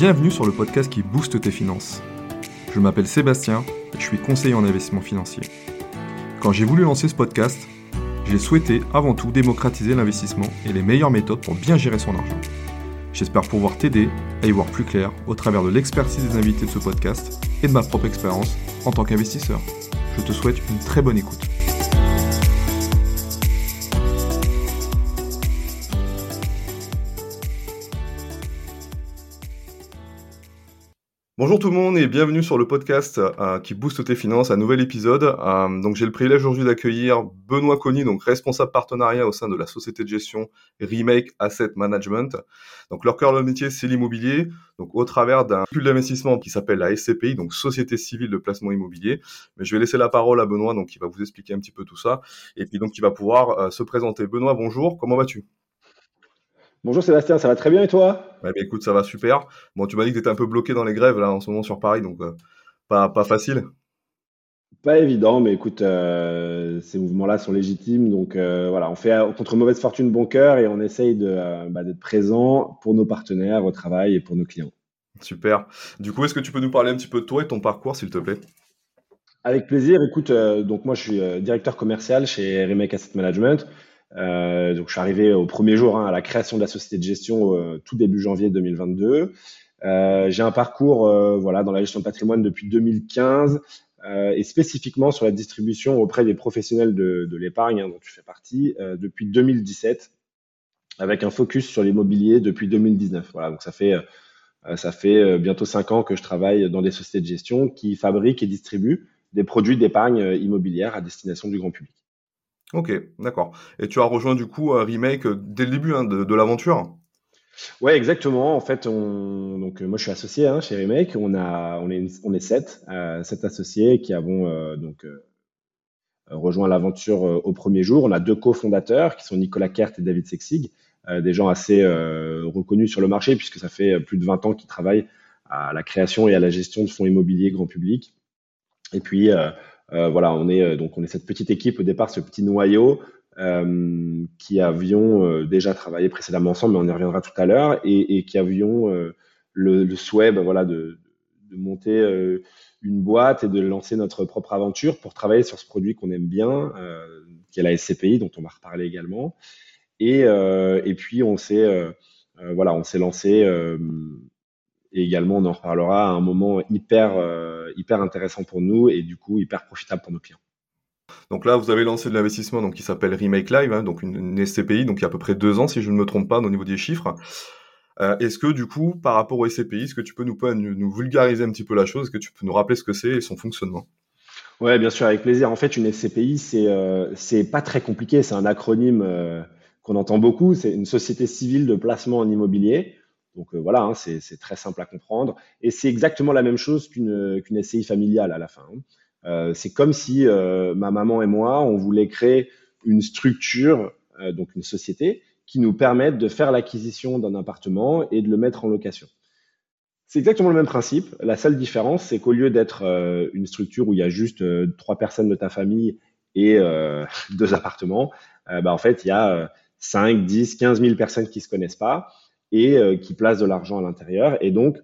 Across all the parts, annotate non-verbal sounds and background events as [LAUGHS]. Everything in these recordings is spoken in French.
Bienvenue sur le podcast qui booste tes finances. Je m'appelle Sébastien et je suis conseiller en investissement financier. Quand j'ai voulu lancer ce podcast, j'ai souhaité avant tout démocratiser l'investissement et les meilleures méthodes pour bien gérer son argent. J'espère pouvoir t'aider à y voir plus clair au travers de l'expertise des invités de ce podcast et de ma propre expérience en tant qu'investisseur. Je te souhaite une très bonne écoute. Bonjour tout le monde et bienvenue sur le podcast euh, qui booste tes finances, un nouvel épisode. Euh, donc j'ai le privilège aujourd'hui d'accueillir Benoît Conny, donc responsable partenariat au sein de la société de gestion Remake Asset Management. Donc leur cœur de métier c'est l'immobilier, donc au travers d'un pool d'investissement qui s'appelle la SCPI, donc Société Civile de Placement Immobilier. Mais je vais laisser la parole à Benoît, donc qui va vous expliquer un petit peu tout ça et puis donc il va pouvoir euh, se présenter. Benoît, bonjour, comment vas-tu? Bonjour Sébastien, ça va très bien et toi? Bah, Écoute, ça va super. Bon, tu m'as dit que tu étais un peu bloqué dans les grèves là en ce moment sur Paris, donc euh, pas, pas facile. Pas évident, mais écoute, euh, ces mouvements-là sont légitimes. Donc euh, voilà, on fait contre mauvaise fortune bon cœur et on essaye bah, d'être présent pour nos partenaires au travail et pour nos clients. Super. Du coup, est-ce que tu peux nous parler un petit peu de toi et ton parcours, s'il te plaît? Avec plaisir. Écoute, donc moi, je suis directeur commercial chez Remake Asset Management. Euh, donc, je suis arrivé au premier jour hein, à la création de la société de gestion euh, tout début janvier 2022. Euh, j'ai un parcours euh, voilà dans la gestion de patrimoine depuis 2015 euh, et spécifiquement sur la distribution auprès des professionnels de, de l'épargne hein, dont tu fais partie depuis 2017 avec un focus sur l'immobilier depuis 2019. Voilà, donc ça fait ça fait bientôt cinq ans que je travaille dans des sociétés de gestion qui fabriquent et distribuent des produits d'épargne immobilière à destination du grand public. Ok, d'accord. Et tu as rejoint du coup remake euh, dès le début hein, de, l'aventure? Ouais, exactement. En fait, on... donc euh, moi je suis associé hein, chez Remake. On a, est, sept, euh, sept associés qui avons donc rejoint l'aventure au premier jour. On a deux cofondateurs qui sont Nicolas Kert et David Sexig, des gens assez reconnus sur le marché puisque ça fait plus de 20 ans qu'ils travaillent à la création et à la gestion de fonds immobiliers grand public. Et puis voilà, on est euh, donc on est cette petite équipe au départ, ce petit noyau euh, qui avions déjà travaillé précédemment ensemble, mais on y reviendra tout à l'heure, et, qui avions le, souhait, ben voilà, de, monter une boîte et de lancer notre propre aventure pour travailler sur ce produit qu'on aime bien, qui est la SCPI, dont on va reparler également. Et, et puis on s'est voilà, on s'est lancé et également, on en reparlera à un moment hyper, euh, hyper intéressant pour nous et du coup hyper profitable pour nos clients. Donc là, vous avez lancé de l'investissement donc, qui s'appelle Remake Live, hein, donc une, SCPI, donc il y a à peu près deux ans, si je ne me trompe pas, au niveau des chiffres. Euh, est-ce que du coup, par rapport au SCPI, est-ce que tu peux nous, nous vulgariser un petit peu la chose? Est-ce que tu peux nous rappeler ce que c'est et son fonctionnement? Ouais, bien sûr, avec plaisir. En fait, une SCPI, c'est euh, c'est pas très compliqué. C'est un acronyme euh, qu'on entend beaucoup. C'est une société civile de placement en immobilier. Donc euh, voilà, hein, c'est très simple à comprendre. Et c'est exactement la même chose qu'une qu'une SCI familiale à la fin. Hein. Euh, c'est comme si euh, ma maman et moi, on voulait créer une structure, donc une société, qui nous permette de faire l'acquisition d'un appartement et de le mettre en location. C'est exactement le même principe. La seule différence, c'est qu'au lieu d'être une structure où il y a juste trois personnes de ta famille et [LAUGHS] deux appartements, bah, en fait, il y a 5, 10, 15 000 personnes qui se connaissent pas et euh, qui place de l'argent à l'intérieur. Et donc,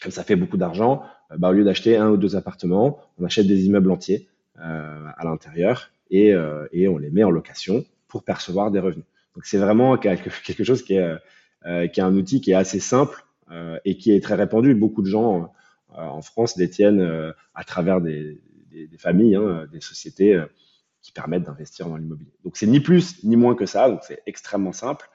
comme ça fait beaucoup d'argent, euh, bah, au lieu d'acheter un ou deux appartements, on achète des immeubles entiers euh, à l'intérieur et, et, on les met en location pour percevoir des revenus. Donc c'est vraiment quelque, [LAUGHS] chose qui est, qui est un outil qui est assez simple et qui est très répandu. Beaucoup de gens en France détiennent à travers des, des, des familles, hein, des sociétés qui permettent d'investir dans l'immobilier. Donc c'est ni plus ni moins que ça, donc c'est extrêmement simple.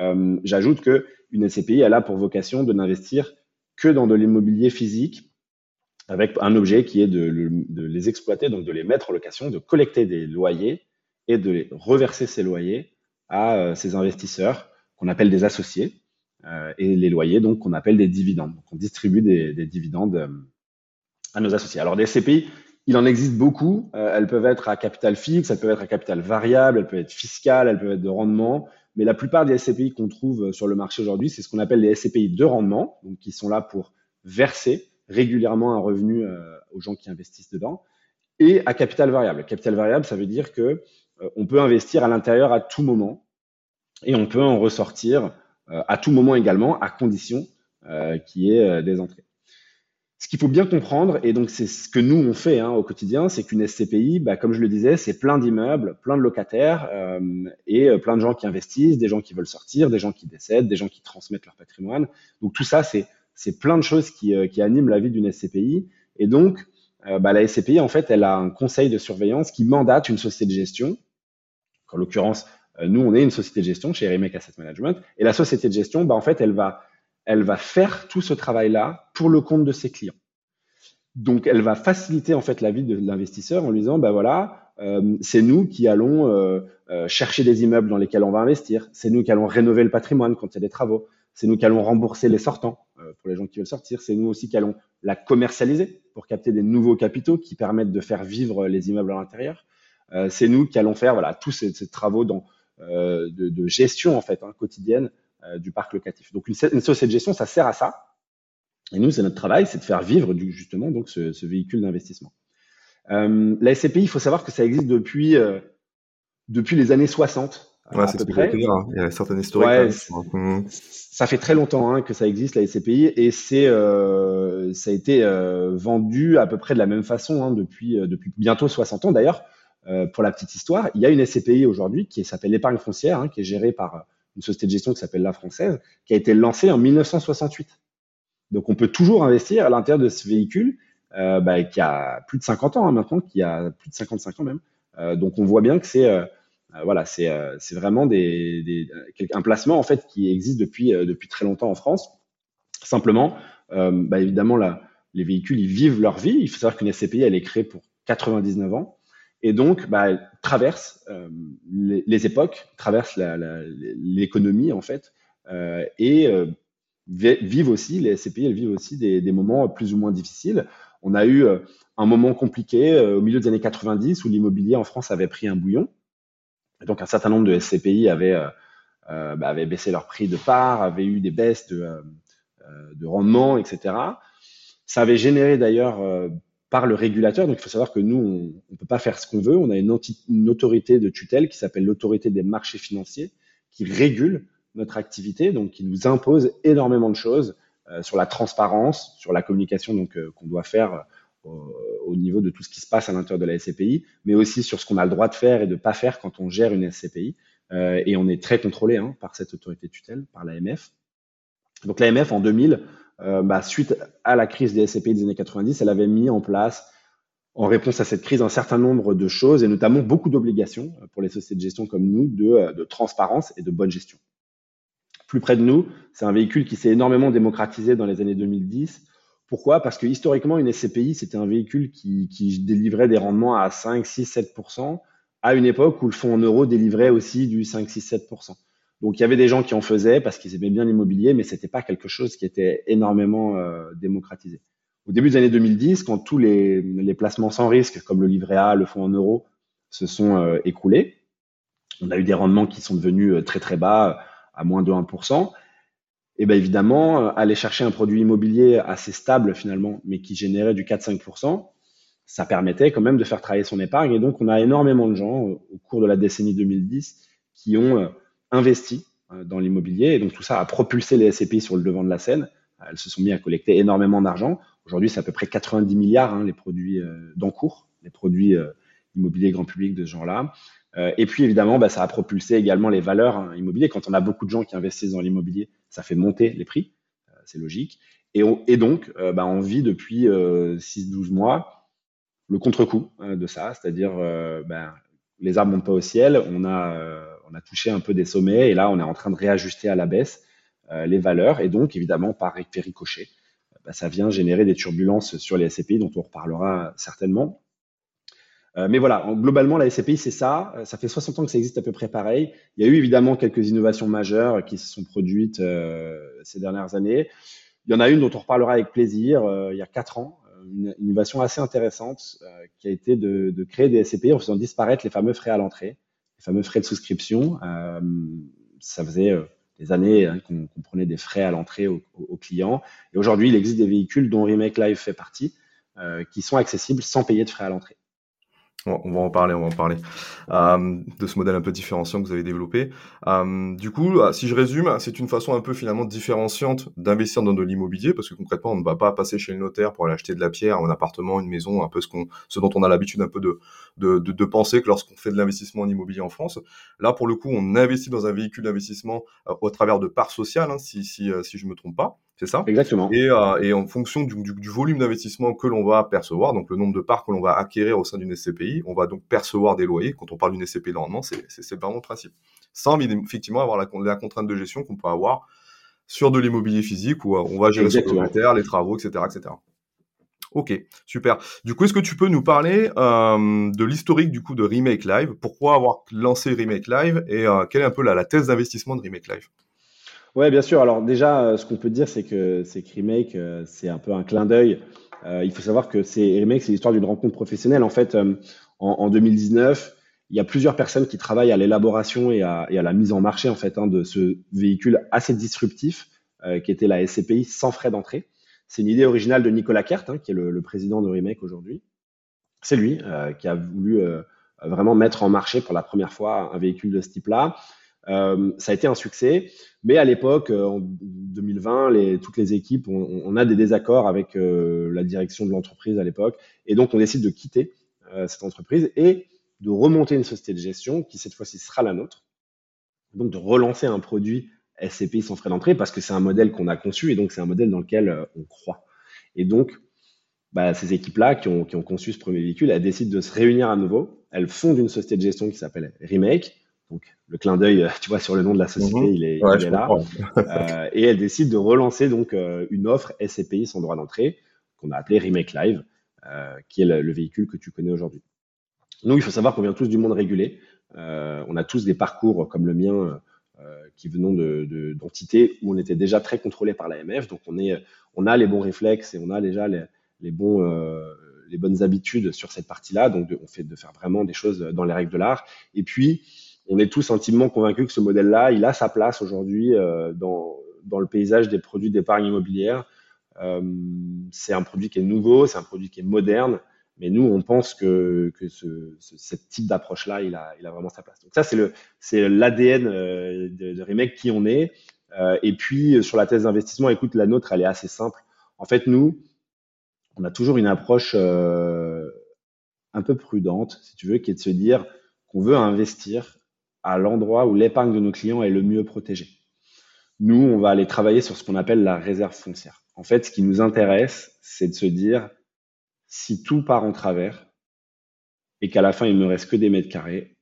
Euh, j'ajoute que une SCPI, elle a pour vocation de n'investir que dans de l'immobilier physique avec un objet qui est de, les exploiter, donc de les mettre en location, de collecter des loyers et de les reverser ces loyers à euh, ces investisseurs qu'on appelle des associés euh, et les loyers donc qu'on appelle des dividendes. Donc on distribue des, des dividendes à nos associés. Alors des SCPI, il en existe beaucoup. elles peuvent être à capital fixe, elles peuvent être à capital variable, elles peuvent être fiscales, elles peuvent être de rendement. Mais la plupart des SCPI qu'on trouve euh, sur le marché aujourd'hui, c'est ce qu'on appelle les SCPI de rendement, donc qui sont là pour verser régulièrement un revenu euh, aux gens qui investissent dedans, et à capital variable. Capital variable, ça veut dire que euh, on peut investir à l'intérieur à tout moment et on peut en ressortir à tout moment également, à condition qui est des entrées. Ce qu'il faut bien comprendre, et donc c'est ce que nous on fait hein, au quotidien, c'est qu'une SCPI, bah, comme je le disais, c'est plein d'immeubles, plein de locataires euh, et euh, plein de gens qui investissent, des gens qui veulent sortir, des gens qui décèdent, des gens qui transmettent leur patrimoine. Donc tout ça, c'est c'est plein de choses qui, euh, qui animent la vie d'une SCPI. Et donc, bah, la SCPI, en fait, elle a un conseil de surveillance qui mandate une société de gestion. En l'occurrence, nous, on est une société de gestion chez Remake Asset Management. Et la société de gestion, bah, en fait, elle va elle va faire tout ce travail-là pour le compte de ses clients. Donc, elle va faciliter en fait la vie de l'investisseur en lui disant, bah voilà, euh, c'est nous qui allons euh, euh, chercher des immeubles dans lesquels on va investir, c'est nous qui allons rénover le patrimoine quand il y a des travaux, c'est nous qui allons rembourser les sortants pour les gens qui veulent sortir, c'est nous aussi qui allons la commercialiser pour capter des nouveaux capitaux qui permettent de faire vivre les immeubles à l'intérieur. c'est nous qui allons faire voilà tous ces, travaux de, gestion en fait hein, quotidienne du parc locatif. Donc une, société de gestion, ça sert à ça. Et nous, c'est notre travail, c'est de faire vivre du, justement donc ce, véhicule d'investissement. Euh, la SCPI, il faut savoir que ça existe depuis euh, depuis les années 60. Ouais, c'est près. Dire, hein. Il y a certaines historiques. Ouais, ça fait très longtemps hein, que ça existe la SCPI et c'est ça a été vendu à peu près de la même façon hein, depuis depuis bientôt 60 ans d'ailleurs. pour la petite histoire, il y a une SCPI aujourd'hui qui s'appelle l'épargne foncière, qui est gérée par une société de gestion qui s'appelle La Française, qui a été lancée en 1968. Donc on peut toujours investir à l'intérieur de ce véhicule euh, bah, qui a plus de 50 ans hein, maintenant, qui a plus de 55 ans même. Euh, donc on voit bien que c'est euh, voilà, c'est vraiment des, un placement en fait qui existe depuis depuis très longtemps en France. Simplement, bah, évidemment là, les véhicules ils vivent leur vie. Il faut savoir qu'une SCPI elle est créée pour 99 ans et donc bah, traverse euh, les, époques, traverse l'économie en fait, euh, et euh, vivent aussi, les SCPI, elles vivent aussi des, des, moments plus ou moins difficiles. On a eu euh, un moment compliqué euh, au milieu des années 90 où l'immobilier en France avait pris un bouillon. Et donc un certain nombre de SCPI avaient, bah, avaient baissé leur prix de part, avaient eu des baisses de, de rendement, etc. Ça avait généré d'ailleurs par le régulateur. Donc, il faut savoir que nous, on ne peut pas faire ce qu'on veut. On a une, une autorité de tutelle qui s'appelle l'autorité des marchés financiers, qui régule notre activité, donc qui nous impose énormément de choses euh, sur la transparence, sur la communication donc euh, qu'on doit faire euh, au niveau de tout ce qui se passe à l'intérieur de la SCPI, mais aussi sur ce qu'on a le droit de faire et de pas faire quand on gère une SCPI. et on est très contrôlé hein, par cette autorité de tutelle, par l'AMF. Donc l'AMF en 2000 euh, bah, suite à la crise des SCPI des années 90, elle avait mis en place, en réponse à cette crise, un certain nombre de choses, et notamment beaucoup d'obligations pour les sociétés de gestion comme nous, de, euh, de transparence et de bonne gestion. Plus près de nous, c'est un véhicule qui s'est énormément démocratisé dans les années 2010. Pourquoi? Parce que historiquement, une SCPI, c'était un véhicule qui, qui, délivrait des rendements à 5, 6, 7% à une époque où le fonds en euros délivrait aussi du 5, 6, 7 donc il y avait des gens qui en faisaient parce qu'ils aimaient bien l'immobilier, mais c'était pas quelque chose qui était énormément euh, démocratisé. Au début des années 2010, quand tous les, placements sans risque, comme le livret A, le fonds en euros, se sont euh, écroulés, on a eu des rendements qui sont devenus euh, très très bas, à moins de 1%. Et bien évidemment, aller chercher un produit immobilier assez stable finalement, mais qui générait du 4-5%, ça permettait quand même de faire travailler son épargne. Et donc on a énormément de gens au cours de la décennie 2010 qui ont investi euh, dans l'immobilier. Et donc tout ça a propulsé les SCPI sur le devant de la scène. Elles se sont mis à collecter énormément d'argent. Aujourd'hui, c'est à peu près 90 milliards hein, les produits euh, d'encours, les produits euh, immobiliers grand public de ce genre-là. et puis évidemment, bah, ça a propulsé également les valeurs hein, immobilières. Quand on a beaucoup de gens qui investissent dans l'immobilier, ça fait monter les prix, c'est logique. Et, donc, bah, on vit depuis 6-12 mois le contre-coup de ça, c'est-à-dire bah, les arbres montent pas au ciel, on a on a touché un peu des sommets et là, on est en train de réajuster à la baisse euh, les valeurs et donc, évidemment, par ricochet, bah, ça vient générer des turbulences sur les SCPI dont on reparlera certainement. Euh, mais voilà, globalement, la SCPI, c'est ça. Euh, ça fait 60 ans que ça existe à peu près pareil. Il y a eu évidemment quelques innovations majeures qui se sont produites ces dernières années. Il y en a une dont on reparlera avec plaisir il y a 4 ans, une innovation assez intéressante qui a été de, créer des SCPI en faisant disparaître les fameux frais à l'entrée les fameux frais de souscription. Euh, ça faisait euh, des années hein, qu'on prenait des frais à l'entrée aux, clients. Et aujourd'hui, il existe des véhicules dont Remake Live fait partie, euh, qui sont accessibles sans payer de frais à l'entrée. On va en parler, on va en parler euh, de ce modèle un peu différenciant que vous avez développé. Euh, du coup, euh, si je résume, c'est une façon un peu finalement différenciante d'investir dans de l'immobilier parce que concrètement, on ne va pas passer chez le notaire pour aller acheter de la pierre, un appartement, une maison, un peu ce, qu'on, ce dont on a l'habitude un peu de, de, de, penser que lorsqu'on fait de l'investissement en immobilier en France. Là, pour le coup, on investit dans un véhicule d'investissement au travers de parts sociales, hein, si, si, si je me trompe pas. C'est ça? Exactement. Et, euh, et en fonction du, du, du volume d'investissement que l'on va percevoir, donc le nombre de parts que l'on va acquérir au sein d'une SCPI, on va donc percevoir des loyers. Quand on parle d'une SCPI de rendement, c'est vraiment le principe. Sans effectivement avoir la, la contrainte de gestion qu'on peut avoir sur de l'immobilier physique où euh, on va gérer son locataire, les travaux, etc. etc. Ok, super. Du coup, est-ce que tu peux nous parler euh, de l'historique du coup de Remake Live? Pourquoi avoir lancé Remake Live? Et euh, quelle est un peu la, la thèse d'investissement de Remake Live? Ouais, bien sûr. Alors déjà, euh, ce qu'on peut dire, c'est que c'est Remake, euh, c'est un peu un clin d'œil. Euh, il faut savoir que c'est Remake, c'est l'histoire d'une rencontre professionnelle. En fait, en, en, 2019, il y a plusieurs personnes qui travaillent à l'élaboration et à, et à, la mise en marché en fait hein, de ce véhicule assez disruptif qui était la SCPI sans frais d'entrée. C'est une idée originale de Nicolas Kert, hein, qui est le, le, président de Remake aujourd'hui. C'est lui qui a voulu vraiment mettre en marché pour la première fois un véhicule de ce type-là. Euh, ça a été un succès, mais à l'époque, euh, en 2020, les, toutes les équipes, on, a des désaccords avec euh, la direction de l'entreprise à l'époque, et donc on décide de quitter cette entreprise et de remonter une société de gestion qui cette fois-ci sera la nôtre, donc de relancer un produit SCPI sans frais d'entrée parce que c'est un modèle qu'on a conçu et donc c'est un modèle dans lequel on croit. Et donc, bah, ces équipes-là qui ont conçu ce premier véhicule, elles décident de se réunir à nouveau. Elles fondent une société de gestion qui s'appelle Remake donc le clin d'œil, tu vois, sur le nom de la société, mhm. il est, il est là. euh, et elle décide de relancer donc euh, une offre SCPI sans droit d'entrée qu'on a appelée Remake Live, euh, qui est le, le, véhicule que tu connais aujourd'hui. Nous, il faut savoir qu'on vient tous du monde régulé. Euh, on a tous des parcours comme le mien euh, qui venons de d'entités où on était déjà très contrôlé par l'AMF. Donc on est, on a les bons réflexes et on a déjà les, les bons les bonnes habitudes sur cette partie-là. Donc de, on fait de faire vraiment des choses dans les règles de l'art. Et puis on est tous intimement convaincus que ce modèle-là, il a sa place aujourd'hui euh, dans, dans le paysage des produits d'épargne immobilière. Euh, c'est un produit qui est nouveau, c'est un produit qui est moderne, mais nous, on pense que, que ce, type d'approche-là, il a, il a vraiment sa place. Donc ça, c'est l'ADN euh, de, de Remake qui on est. Et puis sur la thèse d'investissement, écoute, la nôtre, elle est assez simple. En fait, nous, on a toujours une approche un peu prudente, si tu veux, qui est de se dire qu'on veut investir à l'endroit où l'épargne de nos clients est le mieux protégée. Nous, on va aller travailler sur ce qu'on appelle la réserve foncière. En fait, ce qui nous intéresse, c'est de se dire, si tout part en travers et qu'à la fin, il me reste que des mètres carrés,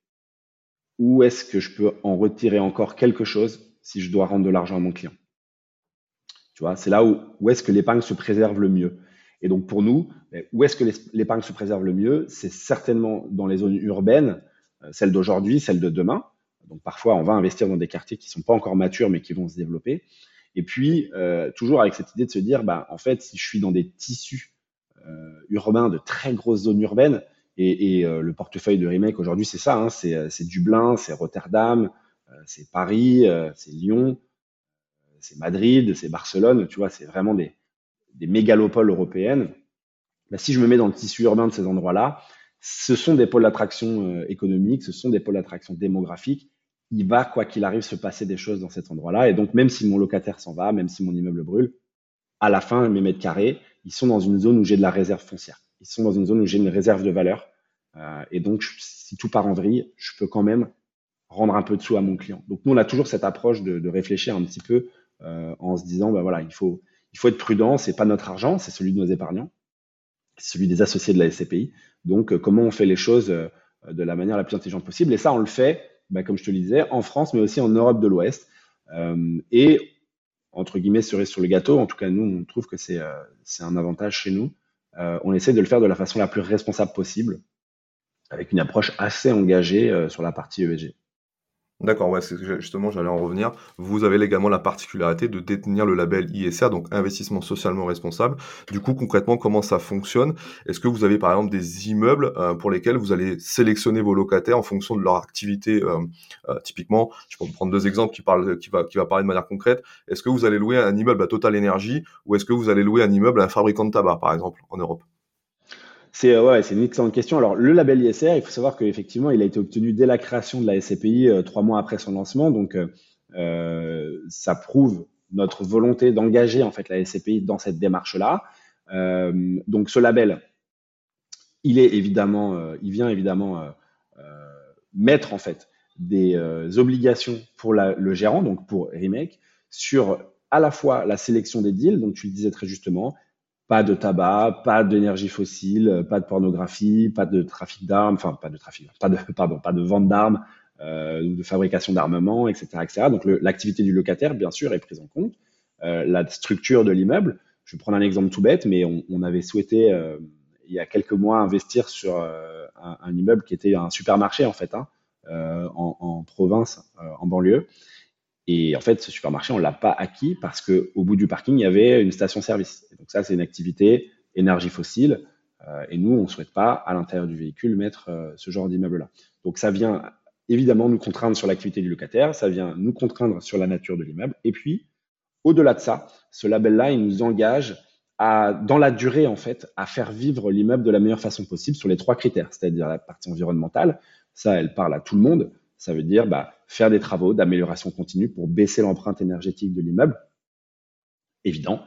où est-ce que je peux en retirer encore quelque chose si je dois rendre de l'argent à mon client? Tu vois, c'est là où, où est-ce que l'épargne se préserve le mieux. Et donc, pour nous, où est-ce que l'épargne se préserve le mieux? C'est certainement dans les zones urbaines celle d'aujourd'hui, celle de demain. Donc parfois, on va investir dans des quartiers qui sont pas encore matures, mais qui vont se développer. Et puis, euh, toujours avec cette idée de se dire, bah, en fait, si je suis dans des tissus euh, urbains de très grosses zones urbaines, et, et euh, le portefeuille de Remake aujourd'hui, c'est ça, hein, c'est Dublin, c'est Rotterdam, euh, c'est Paris, c'est Lyon, c'est Madrid, c'est Barcelone, tu vois, c'est vraiment des, des mégalopoles européennes. Bah, si je me mets dans le tissu urbain de ces endroits-là, ce sont des pôles d'attraction euh, économiques, ce sont des pôles d'attraction démographiques. Il va, quoi qu'il arrive, se passer des choses dans cet endroit-là. Et donc, même si mon locataire s'en va, même si mon immeuble brûle, à la fin, mes mètres carrés, ils sont dans une zone où j'ai de la réserve foncière. Ils sont dans une zone où j'ai une réserve de valeur. Euh, et donc, si tout part en vrille, je peux quand même rendre un peu de sous à mon client. Donc, nous, on a toujours cette approche de, de réfléchir un petit peu euh, en se disant, ben voilà, il faut, il faut être prudent. C'est pas notre argent, c'est celui de nos épargnants, celui des associés de la SCPI. Donc, euh, comment on fait les choses euh, de la manière la plus intelligente possible. Et ça, on le fait, bah, comme je te le disais, en France, mais aussi en Europe de l'Ouest. Euh, et, entre guillemets, cerise sur le gâteau, en tout cas, nous, on trouve que c'est un avantage chez nous. on essaie de le faire de la façon la plus responsable possible, avec une approche assez engagée sur la partie ESG. D'accord, ouais, c'est justement, j'allais en revenir. Vous avez également la particularité de détenir le label ISR, donc investissement socialement responsable. Du coup, concrètement, comment ça fonctionne? Est-ce que vous avez par exemple des immeubles euh, pour lesquels vous allez sélectionner vos locataires en fonction de leur activité euh, euh, Typiquement, je peux prendre deux exemples qui parlent, qui va, qui va parler de manière concrète. Est-ce que vous allez louer un immeuble à Total Energy ou est-ce que vous allez louer un immeuble à un fabricant de tabac, par exemple, en Europe? C'est ouais, c'est une excellente question. Alors le label ISR, il faut savoir qu'effectivement, il a été obtenu dès la création de la SCPI trois mois après son lancement, donc ça prouve notre volonté d'engager en fait la SCPI dans cette démarche-là. donc ce label, il est évidemment, il vient évidemment mettre en fait des euh, obligations pour le gérant, donc pour Remake, sur à la fois la sélection des deals, donc tu le disais très justement, pas de tabac, pas d'énergie fossile, pas de pornographie, pas de trafic d'armes, enfin pas de trafic, pas de [LAUGHS] pardon, pas de vente d'armes euh, ou de fabrication d'armement, etc., etc. Donc l'activité du locataire, bien sûr, est prise en compte. Euh, la structure de l'immeuble. Je vais prendre un exemple tout bête, mais on, on avait souhaité il y a quelques mois investir sur un, immeuble qui était un supermarché en fait. Hein, euh, en, province, euh, en banlieue. Et en fait, ce supermarché, on l'a pas acquis parce que au bout du parking, il y avait une station-service. Donc ça, c'est une activité énergie fossile. Euh, et nous, on ne souhaite pas, à l'intérieur du véhicule, mettre ce genre d'immeuble-là. Donc ça vient évidemment nous contraindre sur l'activité du locataire, ça vient nous contraindre sur la nature de l'immeuble. Et puis, au-delà de ça, ce label-là, il nous engage à, dans la durée, en fait, à faire vivre l'immeuble de la meilleure façon possible sur les trois critères, c'est-à-dire la partie environnementale, ça, elle parle à tout le monde. Ça veut dire bah, faire des travaux d'amélioration continue pour baisser l'empreinte énergétique de l'immeuble. Évident.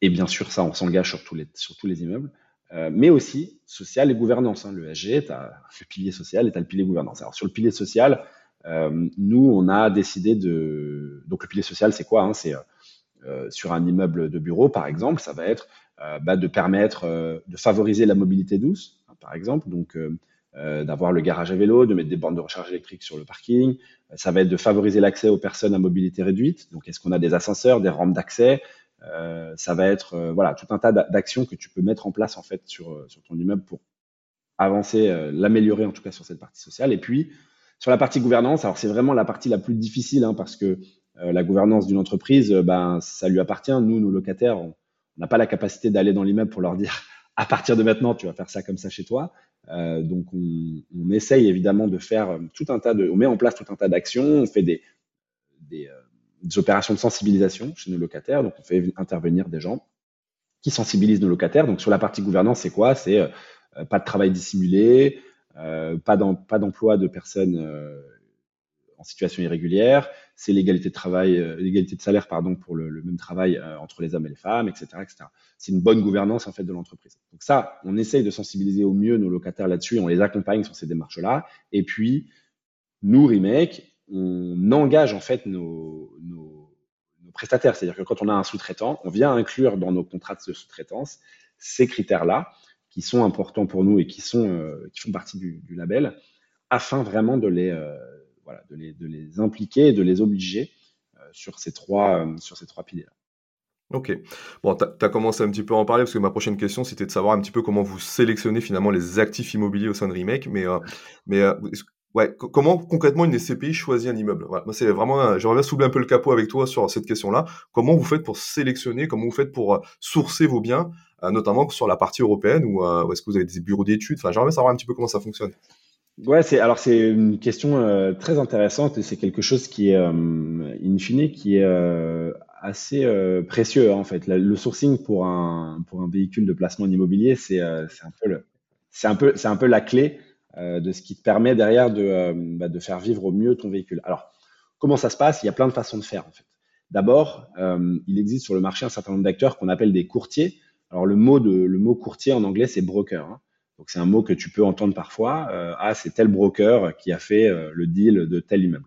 Et bien sûr, ça, on s'engage sur, tous les, sur tous les immeubles. Euh, mais aussi social et gouvernance. Hein. Le SG, tu as le pilier social et tu as le pilier gouvernance. Alors, sur le pilier social, euh, nous, on a décidé de. Donc, le pilier social, c'est quoi hein? C'est euh, sur un immeuble de bureau, par exemple, ça va être bah, de permettre de favoriser la mobilité douce, hein, par exemple. Donc, euh, d'avoir le garage à vélo, de mettre des bornes de recharge électrique sur le parking. Euh, ça va être de favoriser l'accès aux personnes à mobilité réduite. Donc, est-ce qu'on a des ascenseurs, des rampes d'accès? Euh, Ça va être voilà tout un tas d'actions que tu peux mettre en place en fait sur, sur ton immeuble pour avancer, l'améliorer en tout cas sur cette partie sociale. Et puis sur la partie gouvernance, alors c'est vraiment la partie la plus difficile hein, parce que la gouvernance d'une entreprise, ben ça lui appartient. Nous, nos locataires, on n'a pas la capacité d'aller dans l'immeuble pour leur dire à partir de maintenant, tu vas faire ça comme ça chez toi. Euh, donc, on, essaye évidemment de faire euh, tout un tas de, on met en place tout un tas d'actions, on fait des, des, euh, opérations de sensibilisation chez nos locataires. Donc, on fait intervenir des gens qui sensibilisent nos locataires. Donc, sur la partie gouvernance, c'est quoi? C'est pas de travail dissimulé, pas d'emploi de personnes en situation irrégulière, c'est l'égalité de travail, euh, l'égalité de salaire pardon pour le, même travail euh, entre les hommes et les femmes, etc.. C'est une bonne gouvernance en fait de l'entreprise. Donc ça, on essaye de sensibiliser au mieux nos locataires là-dessus, on les accompagne sur ces démarches-là, et puis nous Remake, on engage en fait nos, prestataires, c'est-à-dire que quand on a un sous-traitant, on vient inclure dans nos contrats de sous-traitance ces critères-là qui sont importants pour nous et qui sont euh, qui font partie du, label, afin vraiment de les voilà, de, les, impliquer et de les obliger euh, sur ces trois, euh, sur trois piliers-là. Ok. Bon, tu as, commencé un petit peu à en parler parce que ma prochaine question, c'était de savoir un petit peu comment vous sélectionnez finalement les actifs immobiliers au sein de Remake. Mais, euh, mais ouais, comment concrètement une SCPI choisit un immeuble? Moi, c'est vraiment, j'aimerais soulever un peu le capot avec toi sur cette question-là. Comment vous faites pour sélectionner Comment vous faites pour sourcer vos biens, notamment sur la partie européenne ou, est-ce que vous avez des bureaux d'études? Enfin, j'aimerais savoir un petit peu comment ça fonctionne. Ouais, c'est alors c'est une question euh, très intéressante et c'est quelque chose qui est euh, in fine qui est euh, assez précieux hein, en fait. le sourcing pour un pour un véhicule de placement immobilier, c'est c'est un peu le c'est un peu c'est un peu la clé de ce qui te permet derrière de bah, de faire vivre au mieux ton véhicule. Alors comment ça se passe? Il y a plein de façons de faire en fait. D'abord, il existe sur le marché un certain nombre d'acteurs qu'on appelle des courtiers. Alors le mot de le mot courtier en anglais c'est broker. Hein. Donc c'est un mot que tu peux entendre parfois. Euh, ah, c'est tel broker qui a fait euh, le deal de tel immeuble.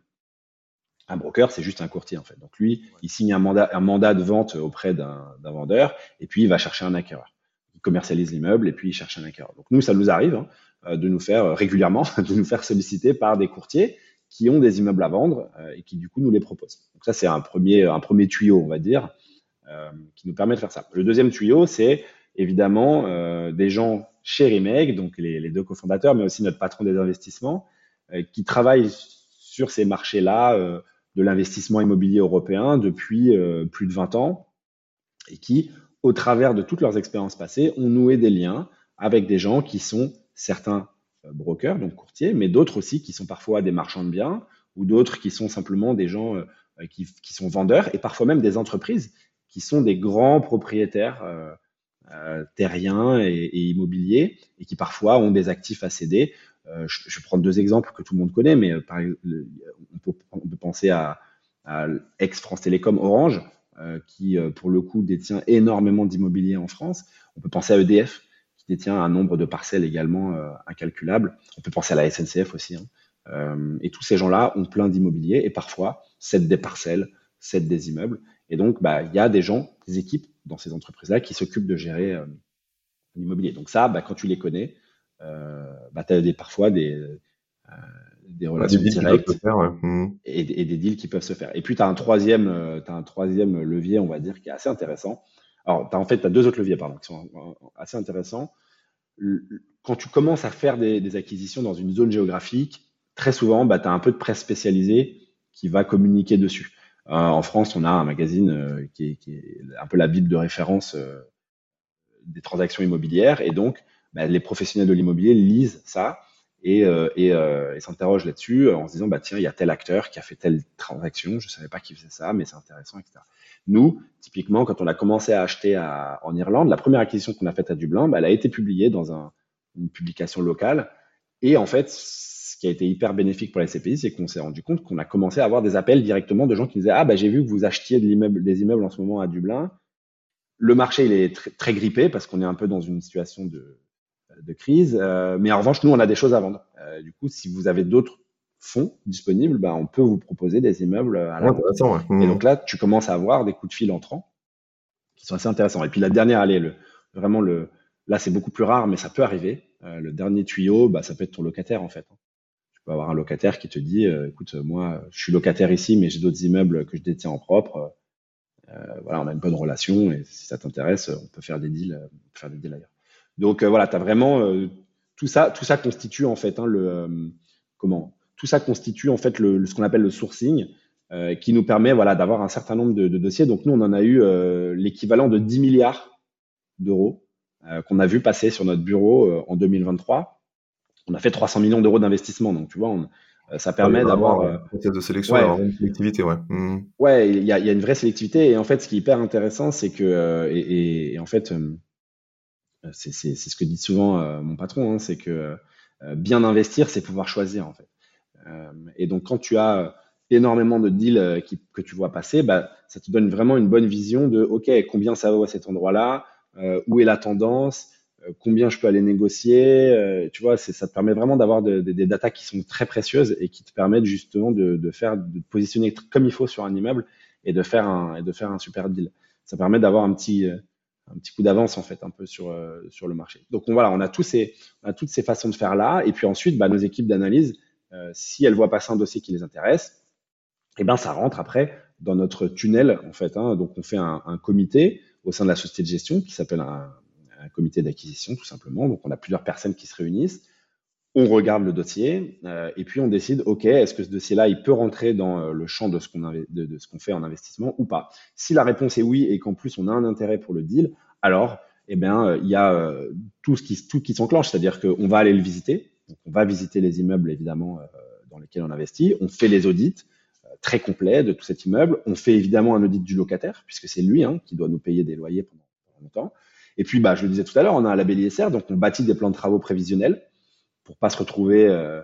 Un broker, c'est juste un courtier en fait. Donc lui, il signe un mandat, un mandat de vente auprès d'un vendeur et puis il va chercher un acquéreur. Il commercialise l'immeuble et puis il cherche un acquéreur. Donc nous, ça nous arrive hein, euh, de nous faire régulièrement, [LAUGHS] de nous faire solliciter par des courtiers qui ont des immeubles à vendre et qui du coup nous les proposent. Donc ça, c'est un premier, un premier tuyau, on va dire, qui nous permet de faire ça. Le deuxième tuyau, c'est évidemment des gens chez Remake, donc les, deux cofondateurs, mais aussi notre patron des investissements, euh, qui travaillent sur ces marchés-là euh, de l'investissement immobilier européen depuis euh, plus de 20 ans et qui, au travers de toutes leurs expériences passées, ont noué des liens avec des gens qui sont certains brokers, donc courtiers, mais d'autres aussi qui sont parfois des marchands de biens ou d'autres qui sont simplement des gens qui, qui, sont vendeurs et parfois même des entreprises qui sont des grands propriétaires terriens et, immobiliers et qui parfois ont des actifs à céder. je, je, vais prendre deux exemples que tout le monde connaît, mais par, on, peut, penser à, à ex-France Télécom Orange, qui pour le coup détient énormément d'immobilier en France. On peut penser à EDF, qui détient un nombre de parcelles également incalculable. On peut penser à la SNCF aussi. Hein. Euh, et tous ces gens-là ont plein d'immobilier et parfois cèdent des parcelles, cèdent des immeubles. Et donc, bah, il y a des gens, des équipes dans ces entreprises-là qui s'occupent de gérer euh, l'immobilier. Donc ça, bah, quand tu les connais, euh, bah, tu as des, parfois des, euh, des relations directes mmh. et, et, des deals qui peuvent se faire. Et puis, tu as, un troisième, as un troisième levier, on va dire, qui est assez intéressant. Alors, as, en fait, tu as deux autres leviers pardon, qui sont assez intéressants. Quand tu commences à faire des, des acquisitions dans une zone géographique, très souvent, bah, tu as un peu de presse spécialisée qui va communiquer dessus. Euh, en France, on a un magazine euh, qui, est, un peu la bible de référence euh, des transactions immobilières. Et donc, bah, les professionnels de l'immobilier lisent ça et, s'interrogent là-dessus en se disant, bah, tiens, il y a tel acteur qui a fait telle transaction, je ne savais pas qui faisait ça, mais c'est intéressant, etc. Nous, typiquement, quand on a commencé à acheter en Irlande, la première acquisition qu'on a faite à Dublin, bah, elle a été publiée dans un, une publication locale. Et en fait, qui a été hyper bénéfique pour la SCPI, c'est qu'on s'est rendu compte qu'on a commencé à avoir des appels directement de gens qui nous disaient Ah, bah, j'ai vu que vous achetiez de des immeubles en ce moment à Dublin. Le marché, il est très, très grippé parce qu'on est un peu dans une situation de, de crise. Euh, mais en revanche, nous, on a des choses à vendre. Euh, du coup, si vous avez d'autres fonds disponibles, bah, on peut vous proposer des immeubles à la ouais, Et mmh. donc là, tu commences à avoir des coups de fil entrants qui sont assez intéressants. Et puis la dernière, allez, le, vraiment, le, là, c'est beaucoup plus rare, mais ça peut arriver. Euh, le dernier tuyau, bah, ça peut être ton locataire, en fait peux avoir un locataire qui te dit, euh, écoute, moi, je suis locataire ici, mais j'ai d'autres immeubles que je détiens en propre. Euh, voilà, on a une bonne relation et si ça t'intéresse, on peut faire des deals, faire des deals ailleurs. Donc euh, voilà, tu as vraiment tout ça, tout ça constitue en fait hein, le comment Tout ça constitue en fait le, ce qu'on appelle le sourcing, qui nous permet voilà d'avoir un certain nombre de, dossiers. Donc nous, on en a eu l'équivalent de 10 milliards d'euros qu'on a vu passer sur notre bureau en 2023 on a fait 300 millions d'euros d'investissement. Donc, tu vois, euh, ça permet d'avoir. Euh, de sélection, ouais. une sélectivité, ouais. Mmh. Ouais, il y, a, une vraie sélectivité. Et en fait, ce qui est hyper intéressant, c'est que, euh, et, en fait, c'est ce que dit souvent mon patron, hein, c'est que bien investir, c'est pouvoir choisir, en fait. et donc, quand tu as énormément de deals que tu vois passer, bah, ça te donne vraiment une bonne vision de, OK, combien ça vaut à cet endroit-là, où est la tendance, combien je peux aller négocier. Euh, tu vois, ça te permet vraiment d'avoir des datas qui sont très précieuses et qui te permettent justement de, faire, de positionner comme il faut sur un immeuble et de faire un, de faire un super deal. Ça permet d'avoir un petit, euh, un petit coup d'avance en fait un peu sur, sur le marché. Donc on, voilà, on a, tous ces, toutes ces façons de faire là. Et puis ensuite, bah, nos équipes d'analyse, si elles voient passer un dossier qui les intéresse, eh ben ça rentre après dans notre tunnel en fait. Hein. Donc on fait un, un comité au sein de la société de gestion qui s'appelle un, comité d'acquisition, tout simplement. Donc, on a plusieurs personnes qui se réunissent. On regarde le dossier euh, et puis on décide, OK, est-ce que ce dossier-là, il peut rentrer dans euh, le champ de ce qu'on fait en investissement ou pas? Si la réponse est oui et qu'en plus on a un intérêt pour le deal, alors, eh bien, euh, il y a tout ce qui, s'enclenche, c'est-à-dire qu'on va aller le visiter. On va visiter les immeubles, évidemment, dans lesquels on investit. On fait les audits très complets de tout cet immeuble. On fait évidemment un audit du locataire, puisque c'est lui hein, qui doit nous payer des loyers pendant longtemps. Et puis, bah, je le disais tout à l'heure, on a un label ISR, donc on bâtit des plans de travaux prévisionnels pour pas se retrouver euh,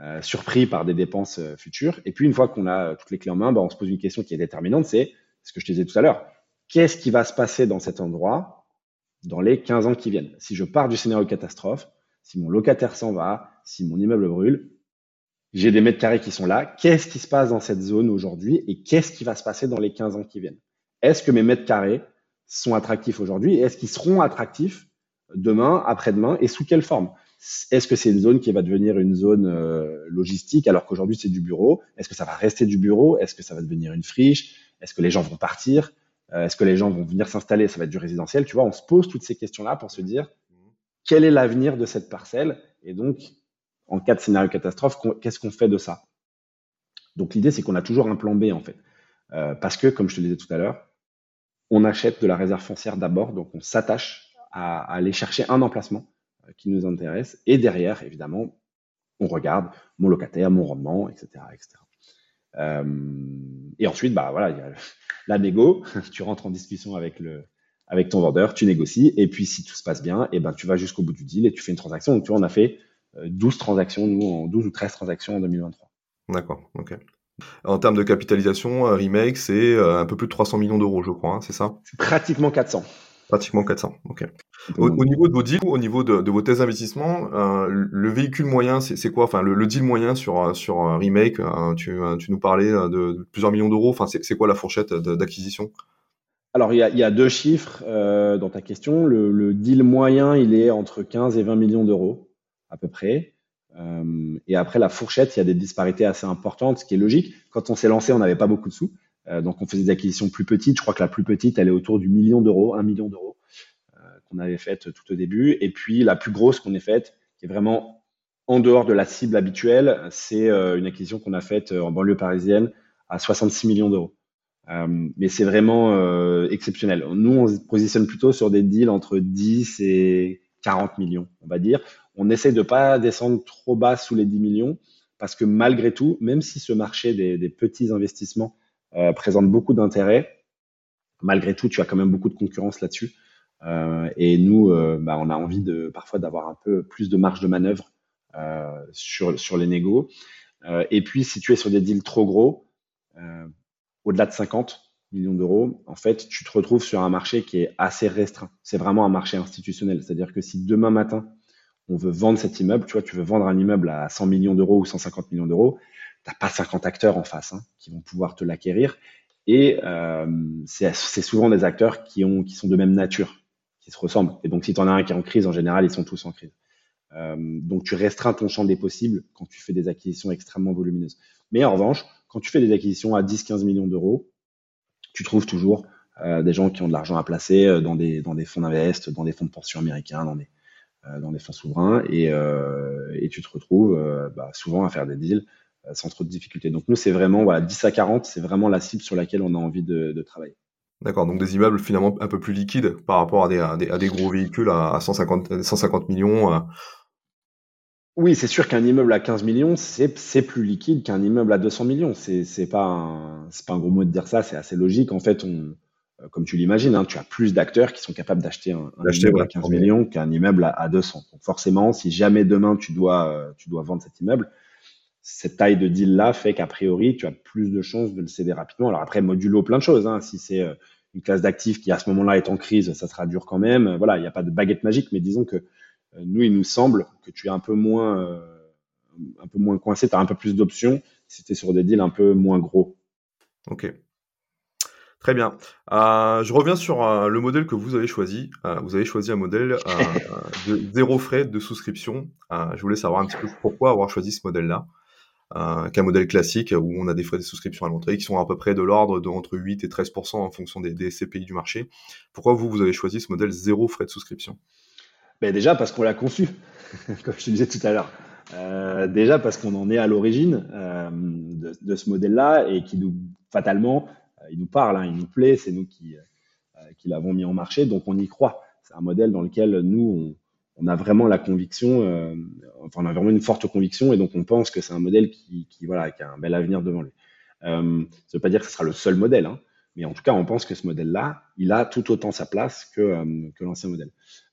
euh, surpris par des dépenses euh, futures. Et puis, une fois qu'on a toutes les clés en main, bah, on se pose une question qui est déterminante, c'est ce que je te disais tout à l'heure. Qu'est-ce qui va se passer dans cet endroit dans les 15 ans qui viennent? Si je pars du scénario catastrophe, si mon locataire s'en va, si mon immeuble brûle, j'ai des mètres carrés qui sont là. Qu'est-ce qui se passe dans cette zone aujourd'hui et qu'est-ce qui va se passer dans les 15 ans qui viennent? Est-ce que mes mètres carrés sont attractifs aujourd'hui et est-ce qu'ils seront attractifs demain, après-demain et sous quelle forme? Est-ce que c'est une zone qui va devenir une zone euh, logistique alors qu'aujourd'hui c'est du bureau? Est-ce que ça va rester du bureau? Est-ce que ça va devenir une friche? Est-ce que les gens vont partir? Euh, Est-ce que les gens vont venir s'installer? Ça va être du résidentiel. Tu vois, on se pose toutes ces questions-là pour se dire quel est l'avenir de cette parcelle et donc en cas de scénario catastrophe, qu'est-ce qu'on fait de ça? Donc l'idée c'est qu'on a toujours un plan B en fait, euh, parce que comme je te le disais tout à l'heure, on achète de la réserve foncière d'abord, donc on s'attache à, aller chercher un emplacement euh, qui nous intéresse, et derrière, évidemment, on regarde mon locataire, mon rendement, etc. etc. Euh, et ensuite, bah voilà, il y a la négo, [LAUGHS] tu rentres en discussion avec le, avec ton vendeur, tu négocies, et puis si tout se passe bien, et eh ben, tu vas jusqu'au bout du deal et tu fais une transaction. Donc, tu vois, on a fait 12 euh, transactions, nous, en 12 ou 13 transactions en 2023. D'accord, ok. En termes de capitalisation, euh, Remake, c'est euh, un peu plus de 300 millions d'euros, je crois, hein, c'est ça? Pratiquement 400. Pratiquement 400, ok. Au, niveau de vos deals, au niveau de, vos thèses d'investissement, le véhicule moyen, c'est quoi? Enfin, le, deal moyen sur, sur Remake, tu, tu, nous parlais de, plusieurs millions d'euros. Enfin, c'est quoi la fourchette d'acquisition? Alors, il y, a, deux chiffres dans ta question. Le, le, deal moyen, il est entre 15 et 20 millions d'euros à peu près. Euh, et après, la fourchette, il y a des disparités assez importantes, ce qui est logique. Quand on s'est lancé, on n'avait pas beaucoup de sous. Euh, donc, on faisait des acquisitions plus petites. Je crois que la plus petite, elle est autour du million d'euros, un million d'euros, euh, qu'on avait faite tout au début. Et puis, la plus grosse qu'on ait faite, qui est vraiment en dehors de la cible habituelle, c'est une acquisition qu'on a faite en banlieue parisienne à 66 millions d'euros. mais c'est vraiment exceptionnel. Nous, on se positionne plutôt sur des deals entre 10 et 40 millions, on va dire on essaie de pas descendre trop bas sous les 10 millions parce que malgré tout, même si ce marché des, petits investissements euh, présente beaucoup d'intérêt, malgré tout, tu as quand même beaucoup de concurrence là-dessus. Euh, et nous, euh, bah, on a envie parfois d'avoir un peu plus de marge de manœuvre sur, sur les négos. et puis, si tu es sur des deals trop gros, au-delà de 50 millions d'euros, en fait, tu te retrouves sur un marché qui est assez restreint. C'est vraiment un marché institutionnel. C'est-à-dire que si demain matin, on veut vendre cet immeuble, tu vois, tu veux vendre un immeuble à 100 millions d'euros ou 150 millions d'euros, tu n'as pas 50 acteurs en face hein, qui vont pouvoir te l'acquérir. Et euh, c'est souvent des acteurs qui, ont, qui sont de même nature, qui se ressemblent. Et donc, si tu en as un qui est en crise, en général, ils sont tous en crise. Euh, donc, tu restreins ton champ des possibles quand tu fais des acquisitions extrêmement volumineuses. Mais en revanche, quand tu fais des acquisitions à 10-15 millions d'euros, tu trouves toujours euh, des gens qui ont de l'argent à placer dans des, fonds d'invest, dans des fonds de pension américains, dans des, dans les fonds souverains et, euh, et tu te retrouves euh, bah, souvent à faire des deals sans trop de difficultés. Donc nous, c'est vraiment voilà, 10 à 40, c'est vraiment la cible sur laquelle on a envie de, de travailler. D'accord, donc des immeubles finalement un peu plus liquides par rapport à des, à des, à des gros véhicules à, 150, 150 millions. Oui, c'est sûr qu'un immeuble à 15 millions, c'est plus liquide qu'un immeuble à 200 millions. C'est pas, un, pas un gros mot de dire ça, c'est assez logique. En fait, on, euh, comme tu l'imagines, hein, tu as plus d'acteurs qui sont capables d'acheter un, immeuble à 15 millions qu'un immeuble à, 200. Donc forcément, si jamais demain tu dois, euh, tu dois vendre cet immeuble, cette taille de deal-là fait qu'a priori, tu as plus de chances de le céder rapidement. Alors après, modulo plein de choses. Hein. Si c'est euh, une classe d'actifs qui à ce moment-là est en crise, ça sera dur quand même. Voilà, il n'y a pas de baguette magique, mais disons que nous, il nous semble que tu es un peu moins, un peu moins coincé, tu as un peu plus d'options si tu es sur des deals un peu moins gros. Ok. Très bien. Euh, je reviens sur euh, le modèle que vous avez choisi. Euh, vous avez choisi un modèle [LAUGHS] de zéro frais de souscription. je voulais savoir un petit peu pourquoi avoir choisi ce modèle-là, qu'un modèle classique où on a des frais de souscription à l'entrée qui sont à peu près de l'ordre de entre 8 et 13% en fonction des, des, CPI du marché. Pourquoi vous, vous avez choisi ce modèle zéro frais de souscription? Ben Déjà parce qu'on l'a conçu, [LAUGHS] comme je te disais tout à l'heure. déjà parce qu'on en est à l'origine de, de, ce modèle-là et qui nous, fatalement, il nous parle, hein, il nous plaît, c'est nous qui, euh, qui l'avons mis en marché, donc on y croit. C'est un modèle dans lequel nous, on, a vraiment la conviction, euh, enfin, on a vraiment une forte conviction, et donc on pense que c'est un modèle qui, voilà, qui a un bel avenir devant lui. ça ne veut pas dire que ce sera le seul modèle, hein, mais en tout cas, on pense que ce modèle-là, il a tout autant sa place que, l'ancien modèle.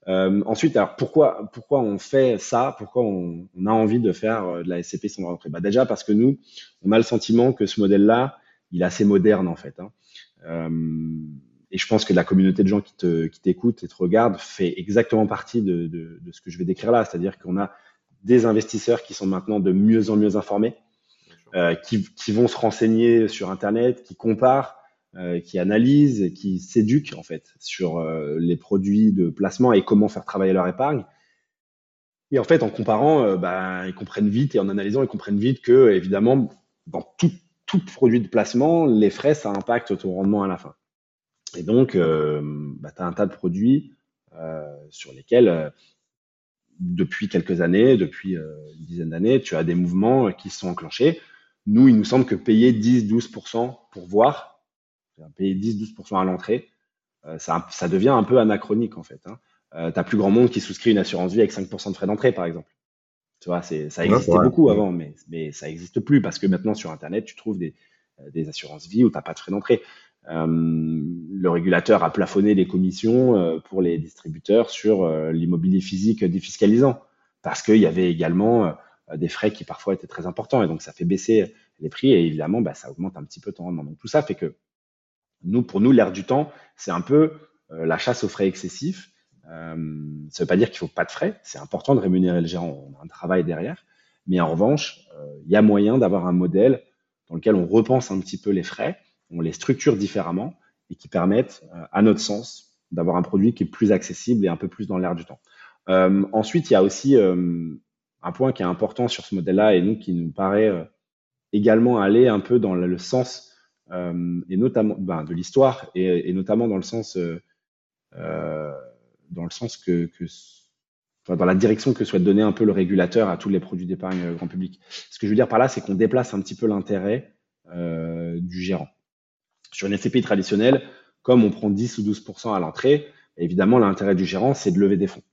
ensuite, alors pourquoi, pourquoi on fait ça? Pourquoi on, a envie de faire de la SCP sans rentrée bah Déjà parce que nous, on a le sentiment que ce modèle-là, il est assez moderne en fait. Hein. Euh, et je pense que la communauté de gens qui te qui t'écoutent et te regardent fait exactement partie de, de, de ce que je vais décrire là, c'est-à-dire qu'on a des investisseurs qui sont maintenant de mieux en mieux informés, euh, qui, qui, vont se renseigner sur Internet, qui comparent, euh, qui analysent, qui s'éduquent en fait sur les produits de placement et comment faire travailler leur épargne. Et en fait, en comparant, bah, ils comprennent vite et en analysant, ils comprennent vite que évidemment, dans tout, tout produit de placement, les frais, ça impacte ton rendement à la fin. Et donc, euh, bah, tu as un tas de produits euh, sur lesquels, euh, depuis quelques années, depuis une dizaine d'années, tu as des mouvements qui se sont enclenchés. Nous, il nous semble que payer 10-12% pour voir, payer 10-12% à l'entrée, ça, devient un peu anachronique en fait. Hein. tu as plus grand monde qui souscrit une assurance vie avec 5% de frais d'entrée, par exemple. Tu vois, c'est, ça existait beaucoup avant, mais, mais ça n'existe plus parce que maintenant sur Internet, tu trouves des, euh, des assurances vie où tu n'as pas de frais d'entrée. le régulateur a plafonné les commissions pour les distributeurs sur l'immobilier physique défiscalisant, parce qu'il y avait également des frais qui parfois étaient très importants, et donc ça fait baisser les prix, et évidemment, bah, ça augmente un petit peu ton rendement. Donc tout ça fait que nous, pour nous, l'air du temps, c'est un peu la chasse aux frais excessifs. Ça ne veut pas dire qu'il faut pas de frais, c'est important de rémunérer le gérant, on a un travail derrière, mais en revanche, il y a moyen d'avoir un modèle dans lequel on repense un petit peu les frais, on les structure différemment et qui permettent, euh, à notre sens, d'avoir un produit qui est plus accessible et un peu plus dans l'air du temps. Euh, ensuite, il y a aussi euh, un point qui est important sur ce modèle-là et nous qui nous paraît également aller un peu dans le sens et notamment ben, de l'histoire et, notamment dans le sens dans le sens que, dans la direction que souhaite donner un peu le régulateur à tous les produits d'épargne grand public. Ce que je veux dire par là, c'est qu'on déplace un petit peu l'intérêt du gérant. Sur une SCPI traditionnelle, comme on prend 10 ou 12% à l'entrée, évidemment, l'intérêt du gérant, c'est de lever des fonds.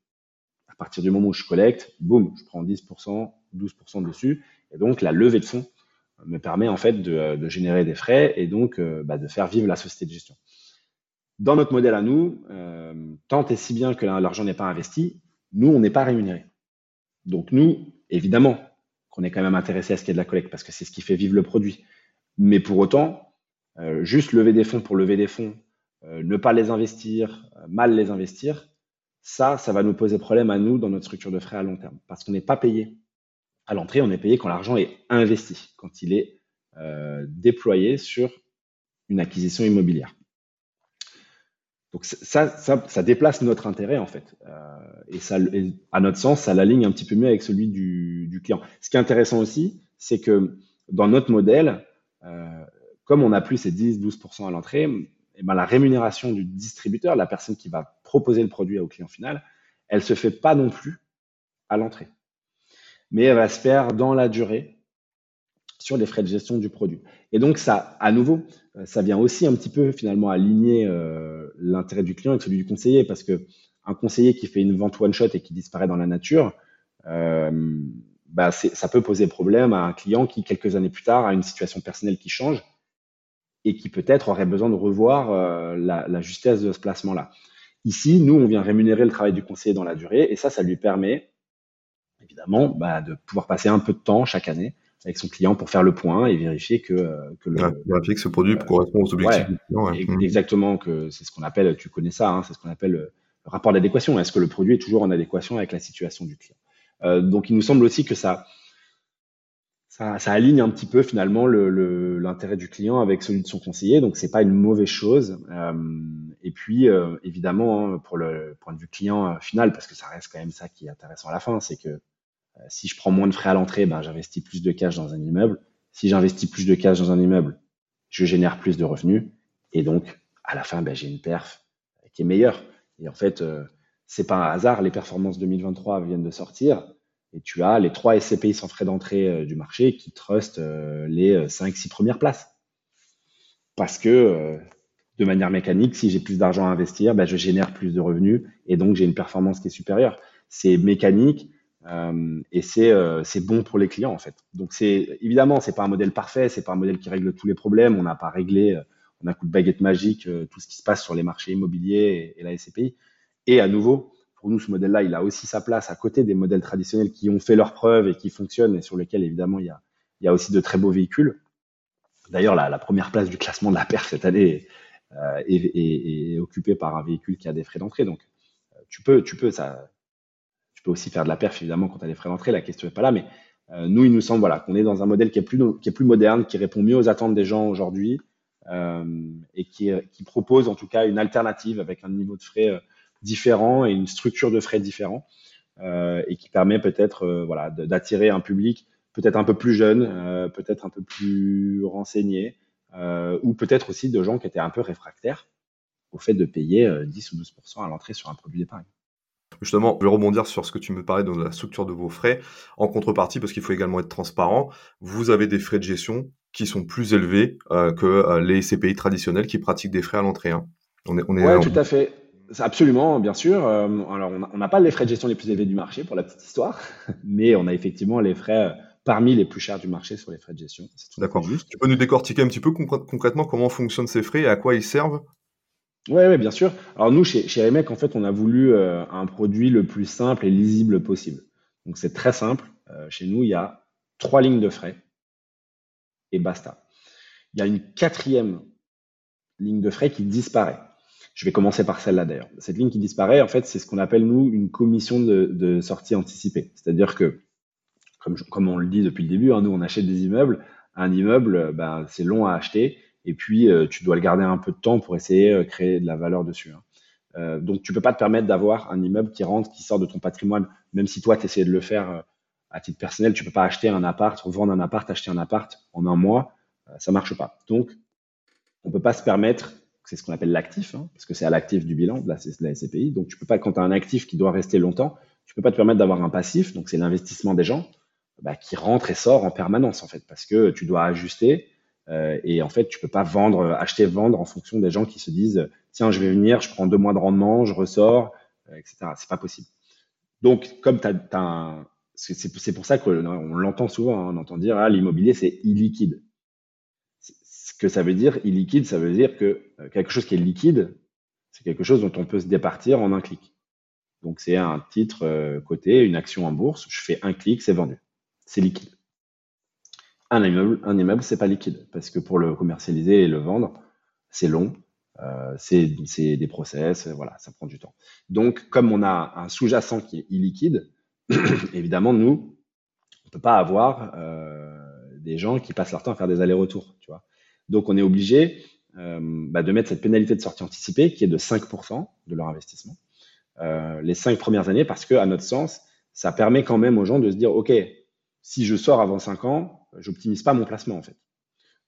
À partir du moment où je collecte, boum, je prends 10% 12% dessus. Et donc, la levée de fonds me permet en fait de, générer des frais et donc euh, bah, de faire vivre la société de gestion. Dans notre modèle à nous, euh, tant et si bien que l'argent n'est pas investi, nous, on n'est pas rémunéré. Donc nous, évidemment, qu'on est quand même intéressé à ce qu'il y ait de la collecte parce que c'est ce qui fait vivre le produit. Mais pour autant, euh, juste lever des fonds pour lever des fonds, euh, ne pas les investir, mal les investir, ça, ça va nous poser problème à nous dans notre structure de frais à long terme, parce qu'on n'est pas payé à l'entrée, on est payé quand l'argent est investi, quand il est déployé sur une acquisition immobilière. Donc ça, ça, ça, déplace notre intérêt en fait, et ça, à notre sens, ça l'aligne un petit peu mieux avec celui du, client. Ce qui est intéressant aussi, c'est que dans notre modèle, comme on n'a plus ces 10-12% à l'entrée, eh ben, la rémunération du distributeur, la personne qui va proposer le produit au client final, elle se fait pas non plus à l'entrée. Mais elle va se faire dans la durée sur les frais de gestion du produit. Et donc, ça, à nouveau, euh, ça vient aussi un petit peu finalement aligner euh, l'intérêt du client avec celui du conseiller, parce que un conseiller qui fait une vente one shot et qui disparaît dans la nature, euh, bah, ça peut poser problème à un client qui, quelques années plus tard, a une situation personnelle qui change et qui peut-être aurait besoin de revoir euh, la, justesse de ce placement-là. Ici, nous, on vient rémunérer le travail du conseiller dans la durée et ça, ça lui permet évidemment bah, de pouvoir passer un peu de temps chaque année avec son client pour faire le point et vérifier que, euh, que le, vérifier que ce produit euh, correspond aux objectifs du client. Mmh. Exactement, que c'est ce qu'on appelle, tu connais ça, hein, c'est ce qu'on appelle le rapport d'adéquation. Est-ce que le produit est toujours en adéquation avec la situation du client? Donc, il nous semble aussi que ça, ça, ça, aligne un petit peu finalement l'intérêt du client avec celui de son conseiller, donc c'est pas une mauvaise chose. Euh, et puis euh, évidemment hein, pour le point de vue client euh, final, parce que ça reste quand même ça qui est intéressant à la fin, c'est que si je prends moins de frais à l'entrée, ben j'investis plus de cash dans un immeuble. Si j'investis plus de cash dans un immeuble, je génère plus de revenus et donc à la fin ben, j'ai une perf qui est meilleure. Et en fait c'est pas un hasard, les performances 2023 viennent de sortir et tu as les trois SCPI sans frais d'entrée euh, du marché qui trustent euh, les 5-6 euh, premières places. Parce que de manière mécanique, si j'ai plus d'argent à investir, ben, je génère plus de revenus et donc j'ai une performance qui est supérieure. C'est mécanique et c'est bon pour les clients en fait. Donc c'est évidemment c'est pas un modèle parfait, c'est pas un modèle qui règle tous les problèmes. On n'a pas réglé, on a coup de baguette magique tout ce qui se passe sur les marchés immobiliers et, la SCPI. Et à nouveau, pour nous, ce modèle-là, il a aussi sa place à côté des modèles traditionnels qui ont fait leurs preuves et qui fonctionnent et sur lesquels, évidemment, il y a, aussi de très beaux véhicules. D'ailleurs, la, première place du classement de la perf cette année euh, est, occupée par un véhicule qui a des frais d'entrée. Donc, euh, tu peux, tu peux, ça, tu peux aussi faire de la perf, évidemment, quand tu as des frais d'entrée. La question n'est pas là, mais euh, nous, il nous semble voilà, qu'on est dans un modèle qui est, plus, qui est plus moderne, qui répond mieux aux attentes des gens aujourd'hui et qui, qui propose en tout cas une alternative avec un niveau de frais différent et une structure de frais différent euh, et qui permet peut-être euh, voilà, d'attirer un public peut-être un peu plus jeune, euh, peut-être un peu plus renseigné, ou peut-être aussi de gens qui étaient un peu réfractaires au fait de payer 10 ou 12% à l'entrée sur un produit d'épargne. Justement, je vais rebondir sur ce que tu me parlais de la structure de vos frais. En contrepartie, parce qu'il faut également être transparent, vous avez des frais de gestion qui sont plus élevés que les CPI traditionnels qui pratiquent des frais à l'entrée. Hein. On est, on est, tout à fait. Absolument, bien sûr. Euh, alors, on n'a pas les frais de gestion les plus élevés du marché pour la petite histoire, [LAUGHS] mais on a effectivement les frais parmi les plus chers du marché sur les frais de gestion. D'accord. Tu peux nous décortiquer un petit peu concrètement comment fonctionnent ces frais et à quoi ils servent? Oui, ouais, bien sûr. Alors nous, chez, chez Remec, en fait, on a voulu euh, un produit le plus simple et lisible possible. Donc c'est très simple. Euh, chez nous, il y a trois lignes de frais et basta. Il y a une quatrième ligne de frais qui disparaît. Je vais commencer par celle-là d'ailleurs. Cette ligne qui disparaît, en fait, c'est ce qu'on appelle nous une commission de, sortie anticipée. C'est-à-dire que, comme, comme, on le dit depuis le début, hein, nous on achète des immeubles. Un immeuble, ben, c'est long à acheter et puis euh, tu dois le garder un peu de temps pour essayer de créer de la valeur dessus. Hein. Euh, donc tu peux pas te permettre d'avoir un immeuble qui rentre, qui sort de ton patrimoine, même si toi tu essayes de le faire euh, à titre personnel, tu peux pas acheter un appart, vendre un appart, acheter un appart en un mois, ça marche pas. Donc on peut pas se permettre c'est ce qu'on appelle l'actif, hein, parce que c'est à l'actif du bilan de la, la SCPI. Donc, tu peux pas, quand tu as un actif qui doit rester longtemps, tu peux pas te permettre d'avoir un passif, donc c'est l'investissement des gens, bah, qui rentre et sort en permanence, en fait, parce que tu dois ajuster. Euh, et en fait, tu peux pas vendre, acheter, vendre en fonction des gens qui se disent, tiens, je vais venir, je prends deux mois de rendement, je ressors, euh, etc. C'est pas possible. Donc, comme tu c'est pour ça qu'on l'entend souvent, hein, on entend dire, ah, l'immobilier, c'est illiquide que ça veut dire illiquide, ça veut dire que euh, quelque chose qui est liquide, c'est quelque chose dont on peut se départir en un clic. Donc c'est un titre euh, coté, une action en bourse, je fais un clic, c'est vendu. C'est liquide. Un immeuble, un immeuble, c'est pas liquide parce que pour le commercialiser et le vendre, c'est long, euh, c'est des process, voilà, ça prend du temps. Donc comme on a un sous-jacent qui est illiquide, [CLEARS THROAT] évidemment nous, on peut pas avoir des gens qui passent leur temps à faire des allers-retours, tu vois. Donc, on est obligé euh, bah, de mettre cette pénalité de sortie anticipée qui est de 5% de leur investissement euh, les cinq premières années parce que, à notre sens, ça permet quand même aux gens de se dire, OK, si je sors avant 5 ans, j'optimise pas mon placement en fait.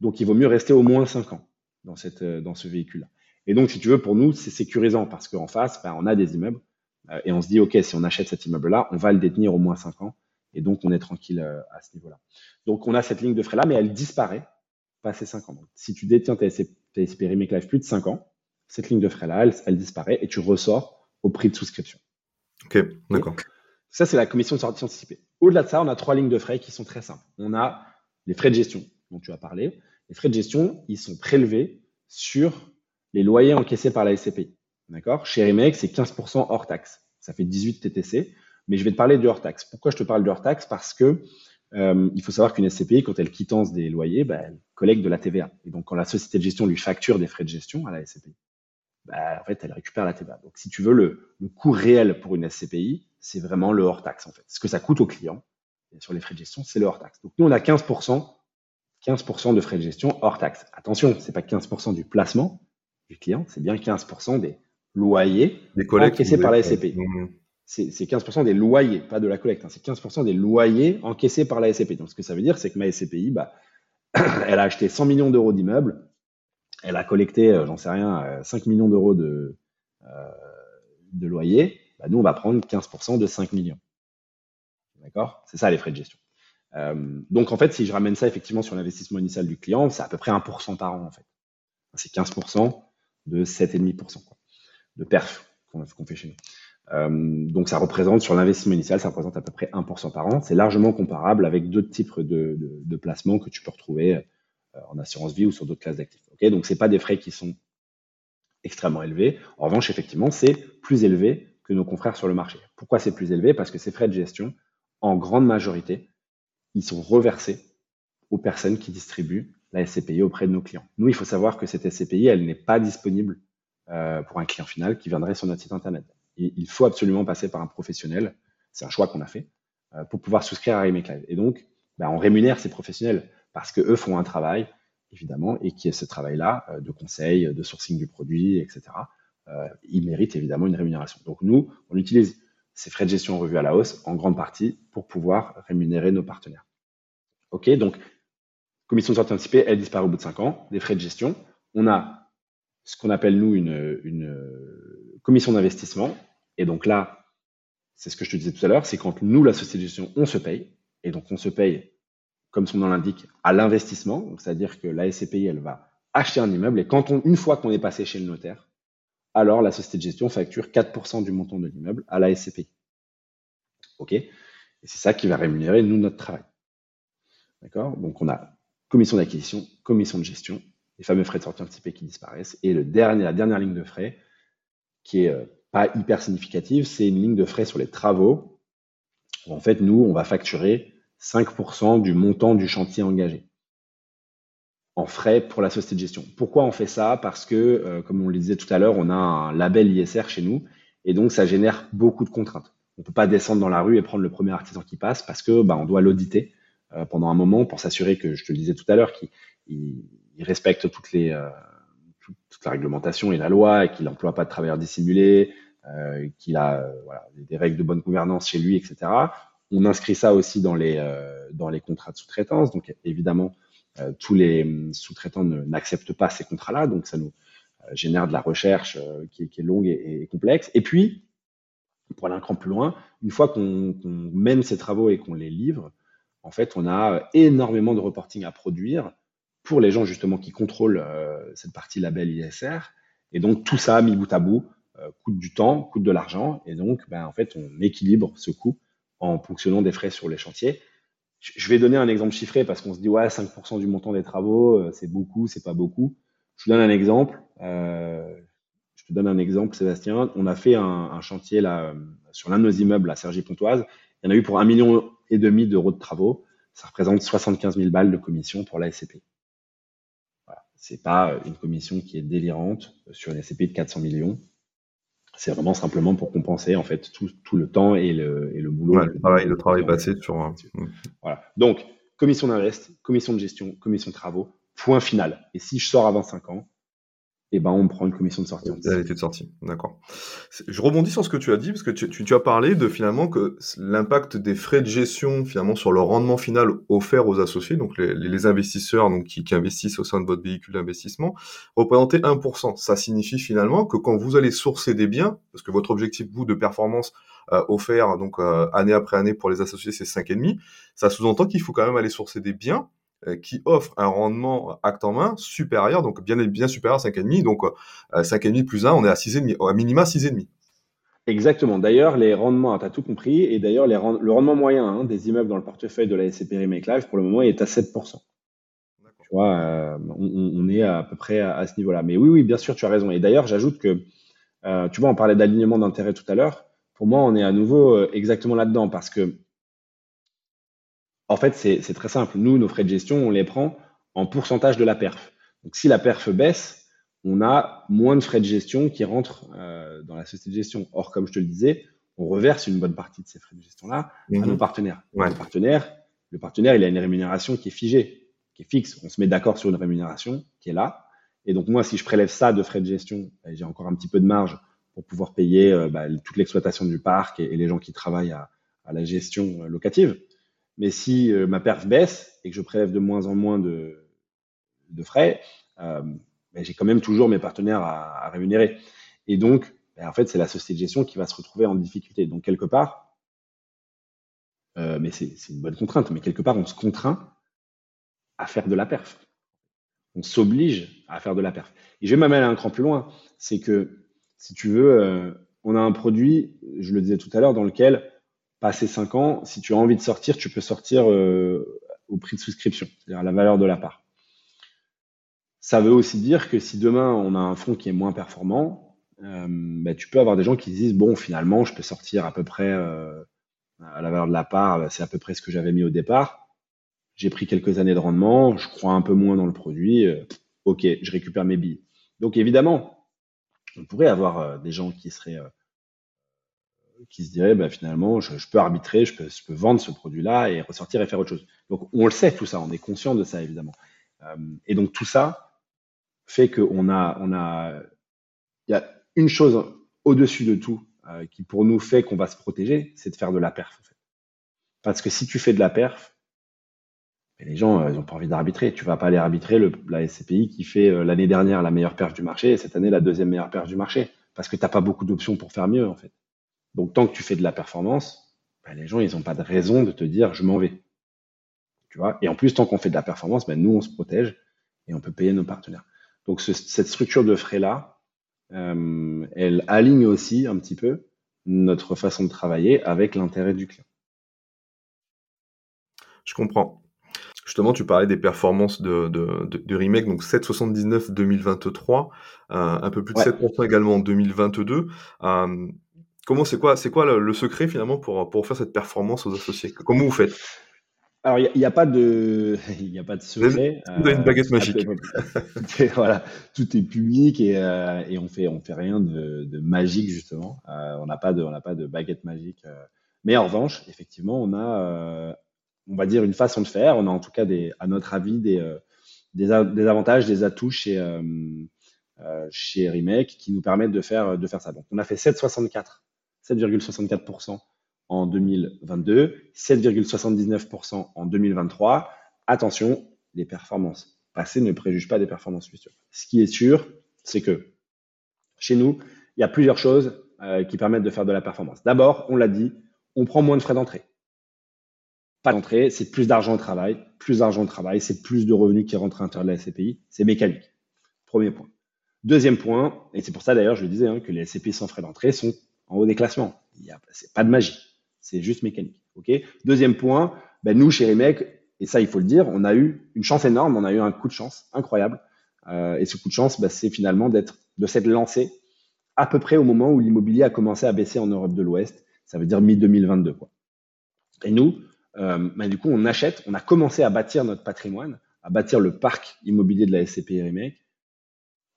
Donc, il vaut mieux rester au moins 5 ans dans, cette, euh, dans ce véhicule-là. Et donc, si tu veux, pour nous, c'est sécurisant parce qu'en face, bah, on a des immeubles et on se dit, OK, si on achète cet immeuble-là, on va le détenir au moins 5 ans. Et donc, on est tranquille à ce niveau-là. Donc, on a cette ligne de frais-là, mais elle disparaît passé 5 ans. si tu détiens ta SCP Remake Life plus de 5 ans, cette ligne de frais-là, elle, disparaît et tu ressors au prix de souscription. Ok, d'accord. Ça, c'est la commission de sortie anticipée. Au-delà de ça, on a trois lignes de frais qui sont très simples. On a les frais de gestion dont tu as parlé. Les frais de gestion, ils sont prélevés sur les loyers encaissés par la SCPI. D'accord? Chez Remake, c'est 15% hors taxe. Ça fait 18 TTC. Mais je vais te parler du hors taxe. Pourquoi je te parle du hors taxe? Parce que euh, il faut savoir qu'une SCPI, quand elle quittance des loyers, bah, elle collecte de la TVA. Et donc, quand la société de gestion lui facture des frais de gestion à la SCPI, bah, en fait, elle récupère la TVA. Donc, si tu veux, le, coût réel pour une SCPI, c'est vraiment le hors taxe, en fait. Ce que ça coûte au client, sur les frais de gestion, c'est le hors taxe. Donc, nous, on a 15%, 15% de frais de gestion hors taxe. Attention, c'est pas 15% du placement du client, c'est bien 15% des loyers encaissés par la SCPI c'est 15% des loyers, pas de la collecte, hein. c'est 15% des loyers encaissés par la SCPI. Donc, ce que ça veut dire, c'est que ma SCPI, bah, [CLEARS THROAT] elle a acheté 100 millions d'euros d'immeubles, elle a collecté, euh, j'en sais rien, 5 euh, millions d'euros de, euh, loyer. Bah, nous, on va prendre 15% de 5 millions. D'accord? C'est ça les frais de gestion. donc, en fait, si je ramène ça effectivement sur l'investissement initial du client, c'est à peu près 1% par an, en fait. C'est 15% de 7,5% de perf qu'on fait chez nous. Donc ça représente sur l'investissement initial, ça représente à peu près 1% par an. C'est largement comparable avec d'autres types de, placements que tu peux retrouver en assurance vie ou sur d'autres classes d'actifs. Donc c'est pas des frais qui sont extrêmement élevés. En revanche, effectivement, c'est plus élevé que nos confrères sur le marché. Pourquoi c'est plus élevé? Parce que ces frais de gestion, en grande majorité, ils sont reversés aux personnes qui distribuent la SCPI auprès de nos clients. Nous, il faut savoir que cette SCPI, elle n'est pas disponible euh, pour un client final qui viendrait sur notre site internet il faut absolument passer par un professionnel. C'est un choix qu'on a fait euh, pour pouvoir souscrire à Remake. Et donc, ben, on rémunère ces professionnels parce que eux font un travail, évidemment, et qui est ce travail-là euh, de conseil, de sourcing du produit, etc. Euh, ils méritent évidemment une rémunération. Donc nous, on utilise ces frais de gestion revus à la hausse en grande partie pour pouvoir rémunérer nos partenaires. OK, donc commission de sortie anticipée, elle disparaît au bout de 5 ans, des frais de gestion. On a ce qu'on appelle nous une, une commission d'investissement. Et donc là, c'est ce que je te disais tout à l'heure, c'est quand nous, la société de gestion, on se paye. Et donc on se paye, comme son nom l'indique, à l'investissement. C'est-à-dire que la SCPI, elle va acheter un immeuble. Et quand on, une fois qu'on est passé chez le notaire, alors la société de gestion facture 4% du montant de l'immeuble à la SCPI. OK? Et c'est ça qui va rémunérer, nous, notre travail. D'accord? Donc, on a commission d'acquisition, commission de gestion, les fameux frais de sortie anticipés qui disparaissent. Et la dernière ligne de frais, qui est euh, pas hyper significative, c'est une ligne de frais sur les travaux. En fait, nous, on va facturer 5% du montant du chantier engagé en frais pour la société de gestion. Pourquoi on fait ça? Parce que, euh, comme on le disait tout à l'heure, on a un label ISR chez nous et donc ça génère beaucoup de contraintes. On ne peut pas descendre dans la rue et prendre le premier artisan qui passe parce que bah, on doit l'auditer euh, pendant un moment pour s'assurer que, je te le disais tout à l'heure, qu'il respecte toutes les, euh, toute, la réglementation et la loi et qu'il n'emploie pas de travailleurs dissimulés, qu'il a des règles de bonne gouvernance chez lui, etc. On inscrit ça aussi dans les, dans les contrats de sous-traitance. Donc évidemment, tous les sous-traitants n'acceptent pas ces contrats-là, donc ça nous génère de la recherche qui, est longue et, complexe. Et puis, pour aller un cran plus loin, une fois qu'on mène ces travaux et qu'on les livre, en fait, on a énormément de reporting à produire pour les gens justement qui contrôlent euh, cette partie label ISR. Et donc tout ça, mis bout à bout, euh, coûte du temps, coûte de l'argent. Et donc, ben, en fait, on équilibre ce coût en fonctionnant des frais sur les chantiers. Je vais donner un exemple chiffré parce qu'on se dit ouais 5% du montant des travaux, euh, c'est beaucoup, c'est pas beaucoup. Je vous donne un exemple. je te donne un exemple, Sébastien. On a fait un, chantier là sur l'un de nos immeubles à Cergy-Pontoise. Il y en a eu pour un million et demi d'euros de travaux. Ça représente 75 000 balles de commission pour la SCP. Voilà. C'est pas une commission qui est délirante sur une SCP de 400 millions. C'est vraiment simplement pour compenser en fait tout, tout le temps et le, et le boulot. le travail, le travail passé sur. Un... Voilà. Donc commission d'invest, commission de gestion, commission de travaux, point final. Et si je sors avant 5 ans, et ben on prend une commission de sortie. Était de sortie, d'accord. Je rebondis sur ce que tu as dit parce que tu, tu, as parlé de finalement que l'impact des frais de gestion finalement sur le rendement final offert aux associés, donc les, investisseurs donc qui, investissent au sein de votre véhicule d'investissement, représentait 1%. Ça signifie finalement que quand vous allez sourcer des biens, parce que votre objectif vous de performance euh, offert donc euh, année après année pour les associés c'est 5,5, ça sous-entend qu'il faut quand même aller sourcer des biens qui offre un rendement acte en main supérieur, donc bien, bien supérieur à 5,5. Donc 5,5 euh, plus 1, on est à 6,5, à minima 6,5. Exactement. D'ailleurs, les rendements, tu as tout compris, et d'ailleurs, le rendement moyen hein, des immeubles dans le portefeuille de la SCP Remake Live, pour le moment, est à 7%. Tu vois, euh, on, est à, peu près à, ce niveau-là. Mais oui, oui, bien sûr, tu as raison. Et d'ailleurs, j'ajoute que, tu vois, on parlait d'alignement d'intérêt tout à l'heure. Pour moi, on est à nouveau exactement là-dedans, parce que en fait, c'est très simple. Nous, nos frais de gestion, on les prend en pourcentage de la perf. Donc, si la perf baisse, on a moins de frais de gestion qui rentrent euh, dans la société de gestion. Or, comme je te le disais, on reverse une bonne partie de ces frais de gestion-là à mhm. nos partenaires. partenaires. Le partenaire, il a une rémunération qui est figée, qui est fixe. On se met d'accord sur une rémunération qui est là. Et donc, moi, si je prélève ça de frais de gestion, ben, j'ai encore un petit peu de marge pour pouvoir payer euh, bah, toute l'exploitation du parc et, les gens qui travaillent à, à la gestion euh, locative. Mais si euh, ma perf baisse et que je prélève de moins en moins de, frais, euh, ben, j'ai quand même toujours mes partenaires à, rémunérer. Et donc, ben, en fait, c'est la société de gestion qui va se retrouver en difficulté. Donc, quelque part, euh, mais c'est une bonne contrainte, mais quelque part, on se contraint à faire de la perf. On s'oblige à faire de la perf. Et je vais même aller un cran plus loin. C'est que, si tu veux, on a un produit, je le disais tout à l'heure, dans lequel passé 5 ans, si tu as envie de sortir, tu peux sortir euh, au prix de souscription, c'est-à-dire à la valeur de la part. Ça veut aussi dire que si demain on a un fonds qui est moins performant, euh, bah, tu peux avoir des gens qui se disent bon finalement je peux sortir à peu près euh, à la valeur de la part, bah, c'est à peu près ce que j'avais mis au départ. J'ai pris quelques années de rendement, je crois un peu moins dans le produit. ok, je récupère mes billes. Donc évidemment, on pourrait avoir des gens qui seraient qui se dirait bah, finalement, je, peux arbitrer, je peux, vendre ce produit-là et ressortir et faire autre chose. Donc on le sait tout ça, on est conscient de ça évidemment. Euh, et donc tout ça fait qu'on a, on a, il y a une chose au-dessus de tout euh, qui pour nous fait qu'on va se protéger, c'est de faire de la perf. En fait. Parce que si tu fais de la perf, les gens, euh, ils n'ont pas envie d'arbitrer. Tu vas pas aller arbitrer la SCPI qui fait l'année dernière la meilleure perf du marché et cette année la deuxième meilleure perf du marché. Parce que tu n'as pas beaucoup d'options pour faire mieux, en fait. Donc, tant que tu fais de la performance, ben, les gens, ils n'ont pas de raison de te dire je m'en vais. Tu vois? Et en plus, tant qu'on fait de la performance, ben, nous, on se protège et on peut payer nos partenaires. Donc, cette structure de frais-là, euh, elle aligne aussi un petit peu notre façon de travailler avec l'intérêt du client. Je comprends. Justement, tu parlais des performances de, de, remake, donc 7,79 2023, euh, un peu plus de 7% également en 2022. Euh, comment c'est quoi, c'est quoi le, secret finalement pour, pour faire cette performance aux associés? Comment vous faites? Alors, il n'y a, pas de, [LAUGHS] il a pas de secret. Vous avez une euh, baguette magique. [LAUGHS] voilà, tout est public et, et on fait, on fait rien de, de magique justement. on n'a pas de, on n'a pas de baguette magique. mais en revanche, effectivement, on a on va dire, une façon de faire. On a en tout cas, des, à notre avis, des, euh, des, avantages, des atouts chez, euh, euh, chez Remake qui nous permettent de faire, de faire ça. Donc, on a fait 7,64, 7,64% en 2022, 7,79% en 2023. Attention, les performances passées ne préjugent pas des performances futures. Ce qui est sûr, c'est que chez nous, il y a plusieurs choses qui permettent de faire de la performance. D'abord, on l'a dit, on prend moins de frais d'entrée pas d'entrée, c'est plus d'argent au travail. Plus d'argent au travail, c'est plus de revenus qui rentrent à l'intérieur de la SCPI. C'est mécanique. Premier point. Deuxième point, et c'est pour ça d'ailleurs, je le disais, hein, que les SCPI sans frais d'entrée sont en haut des classements. Il y c'est pas de magie. C'est juste mécanique. OK? Deuxième point, ben nous, chez Remake, et ça, il faut le dire, on a eu une chance énorme, on a eu un coup de chance incroyable. Euh, et ce coup de chance, ben, c'est finalement d'être, de s'être lancé à peu près au moment où l'immobilier a commencé à baisser en Europe de l'Ouest. Ça veut dire mi-2022, quoi. Et nous, euh, bah, du coup, on achète, on a commencé à bâtir notre patrimoine, à bâtir le parc immobilier de la SCPI Remake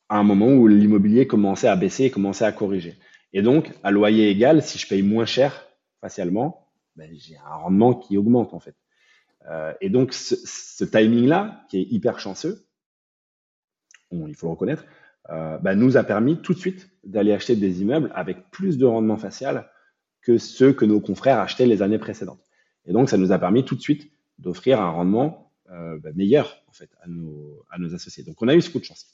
à un moment où l'immobilier commençait à baisser et commençait à corriger. Et donc, à loyer égal, si je paye moins cher facialement, ben, j'ai un rendement qui augmente en fait. Euh, et donc, ce, timing-là, qui est hyper chanceux, il faut le reconnaître, euh, ben, nous a permis tout de suite d'aller acheter des immeubles avec plus de rendement facial que ceux que nos confrères achetaient les années précédentes. Et donc, ça nous a permis tout de suite d'offrir un rendement euh, bah, meilleur en fait à nos, associés. Donc, on a eu ce coup de chance.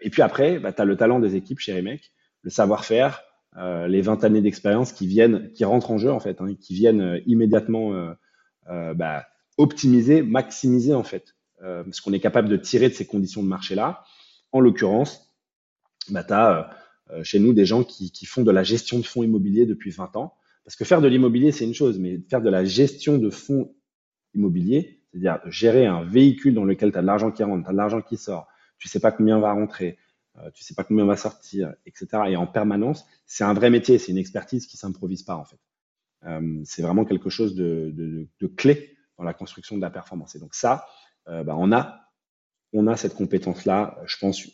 Et puis après, tu as le talent des équipes chez Remake, le savoir-faire, euh, les 20 années d'expérience qui viennent, qui rentrent en jeu en fait, hein, qui viennent immédiatement bah, optimiser, maximiser en fait ce qu'on est capable de tirer de ces conditions de marché-là. En l'occurrence, bah, tu as chez nous des gens qui, qui, font de la gestion de fonds immobiliers depuis 20 ans, parce que faire de l'immobilier, c'est une chose, mais faire de la gestion de fonds immobiliers, c'est-à-dire gérer un véhicule dans lequel tu as de l'argent qui rentre, tu as de l'argent qui sort, tu sais pas combien va rentrer, euh, tu sais pas combien va sortir, etc. Et en permanence, c'est un vrai métier, c'est une expertise qui s'improvise pas en fait. Euh, c'est vraiment quelque chose de, clé dans la construction de la performance. Et donc ça, euh, bah, on a on a cette compétence-là, je pense,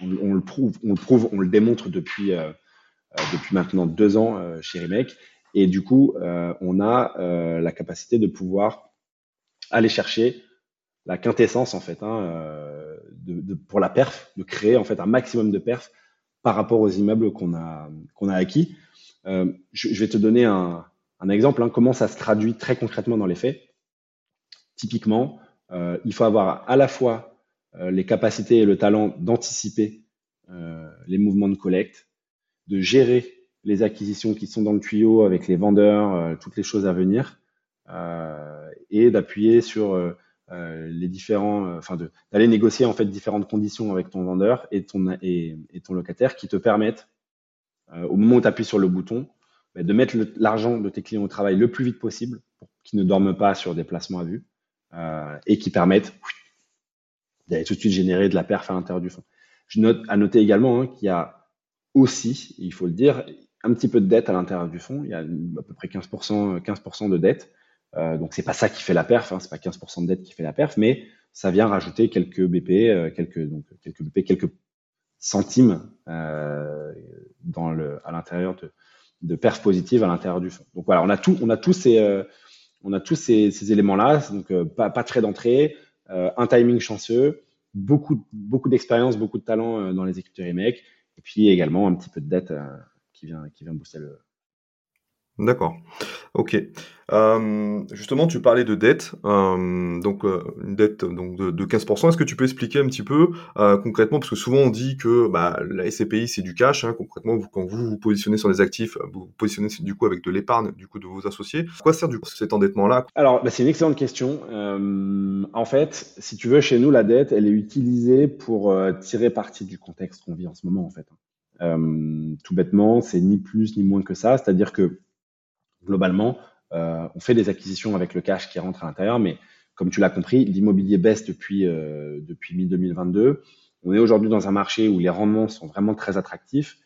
on, on, le prouve, on le prouve, on le démontre depuis euh, depuis maintenant deux ans chez Remake. Et du coup, on a la capacité de pouvoir aller chercher la quintessence en fait hein, de, pour la perf, de créer en fait un maximum de perf par rapport aux immeubles qu'on a qu'on a acquis. Euh, je, vais te donner un, un exemple. Hein, comment ça se traduit très concrètement dans les faits Typiquement, euh, il faut avoir à la fois les capacités et le talent d'anticiper les mouvements de collecte, de gérer les acquisitions qui sont dans le tuyau avec les vendeurs, euh, toutes les choses à venir, euh, et d'appuyer sur euh, les différents, enfin d'aller négocier en fait différentes conditions avec ton vendeur et ton et, ton locataire qui te permettent, au moment où tu appuies sur le bouton, bah, de mettre l'argent de tes clients au travail le plus vite possible pour qu'ils ne dorment pas sur des placements à vue et qui permettent d'aller tout de suite générer de la perf à l'intérieur du fonds. Je note à noter également hein, qu'il y a aussi, il faut le dire, un petit peu de dette à l'intérieur du fonds. Il y a à peu près 15%, 15 de dette. Euh, donc c'est pas ça qui fait la perf, hein, c'est pas 15% de dette qui fait la perf, mais ça vient rajouter quelques BP, euh, quelques donc quelques BP, quelques centimes euh, dans le à l'intérieur de, de perf positive à l'intérieur du fonds. Donc voilà, on a tout, on a tous ces euh, on a tous ces, ces éléments-là, donc euh, pas, pas très d'entrée, un timing chanceux, beaucoup beaucoup d'expérience, beaucoup de talent dans les équipes de remake et puis également un petit peu de dette qui, vient, qui vient booster le. D'accord. Ok. Euh, justement, tu parlais de dette, euh, donc euh, une dette donc de, de 15%. Est-ce que tu peux expliquer un petit peu concrètement, parce que souvent on dit que bah, la SCPI c'est du cash. Hein, concrètement, quand vous vous positionnez sur les actifs, vous vous positionnez du coup avec de l'épargne du coup de vos associés. À quoi sert du coup cet endettement-là? Alors, bah, c'est une excellente question. en fait, si tu veux, chez nous, la dette, elle est utilisée pour tirer parti du contexte qu'on vit en ce moment, en fait. tout bêtement, c'est ni plus ni moins que ça. C'est-à-dire que globalement, euh, on fait des acquisitions avec le cash qui rentre à l'intérieur, mais comme tu l'as compris, l'immobilier baisse depuis, euh, depuis mi-2022. On est aujourd'hui dans un marché où les rendements sont vraiment très attractifs.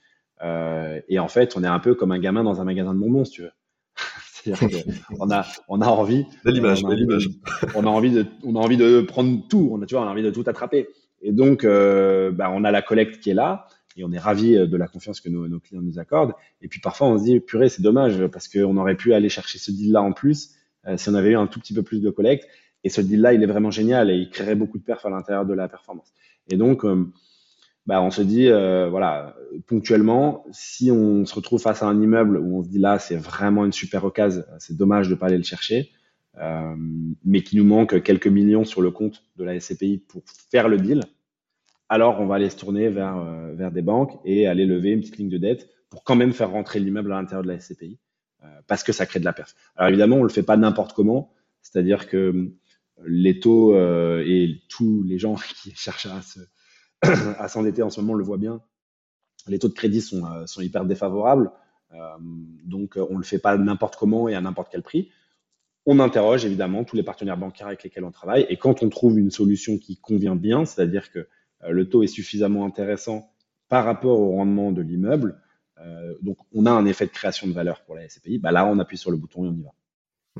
Euh, et en fait, on est un peu comme un gamin dans un magasin de bonbons, si tu veux. [LAUGHS] C'est-à-dire qu'on [LAUGHS] a, on a envie. Belle image, on a, belle image. On a envie de, on a envie de prendre tout. On a, tu vois, on a envie de tout attraper. Et donc, bah, on a la collecte qui est là et on est ravi de la confiance que nos, clients nous accordent. Et puis parfois, on se dit, purée, c'est dommage parce qu'on aurait pu aller chercher ce deal-là en plus euh, si on avait eu un tout petit peu plus de collecte. Et ce deal-là, il est vraiment génial et il créerait beaucoup de perf à l'intérieur de la performance. Et donc, euh, bah, on se dit, euh, voilà, ponctuellement, si on se retrouve face à un immeuble où on se dit là, c'est vraiment une super occasion, c'est dommage de pas aller le chercher, euh, mais qui nous manque quelques millions sur le compte de la SCPI pour faire le deal, alors on va aller se tourner vers, euh, vers des banques et aller lever une petite ligne de dette pour quand même faire rentrer l'immeuble à l'intérieur de la SCPI, euh, parce que ça crée de la perf. Alors évidemment, on le fait pas n'importe comment, c'est-à-dire que les taux euh, et tous les gens [LAUGHS] qui cherchent à se [COUGHS] à s'endetter en ce moment, le voit bien. Les taux de crédit sont, euh, sont hyper défavorables. Euh, donc, on ne le fait pas n'importe comment et à n'importe quel prix. On interroge évidemment tous les partenaires bancaires avec lesquels on travaille. Et quand on trouve une solution qui convient bien, c'est-à-dire que euh, le taux est suffisamment intéressant par rapport au rendement de l'immeuble, euh, donc on a un effet de création de valeur pour la SCPI, bah là on appuie sur le bouton et on y va.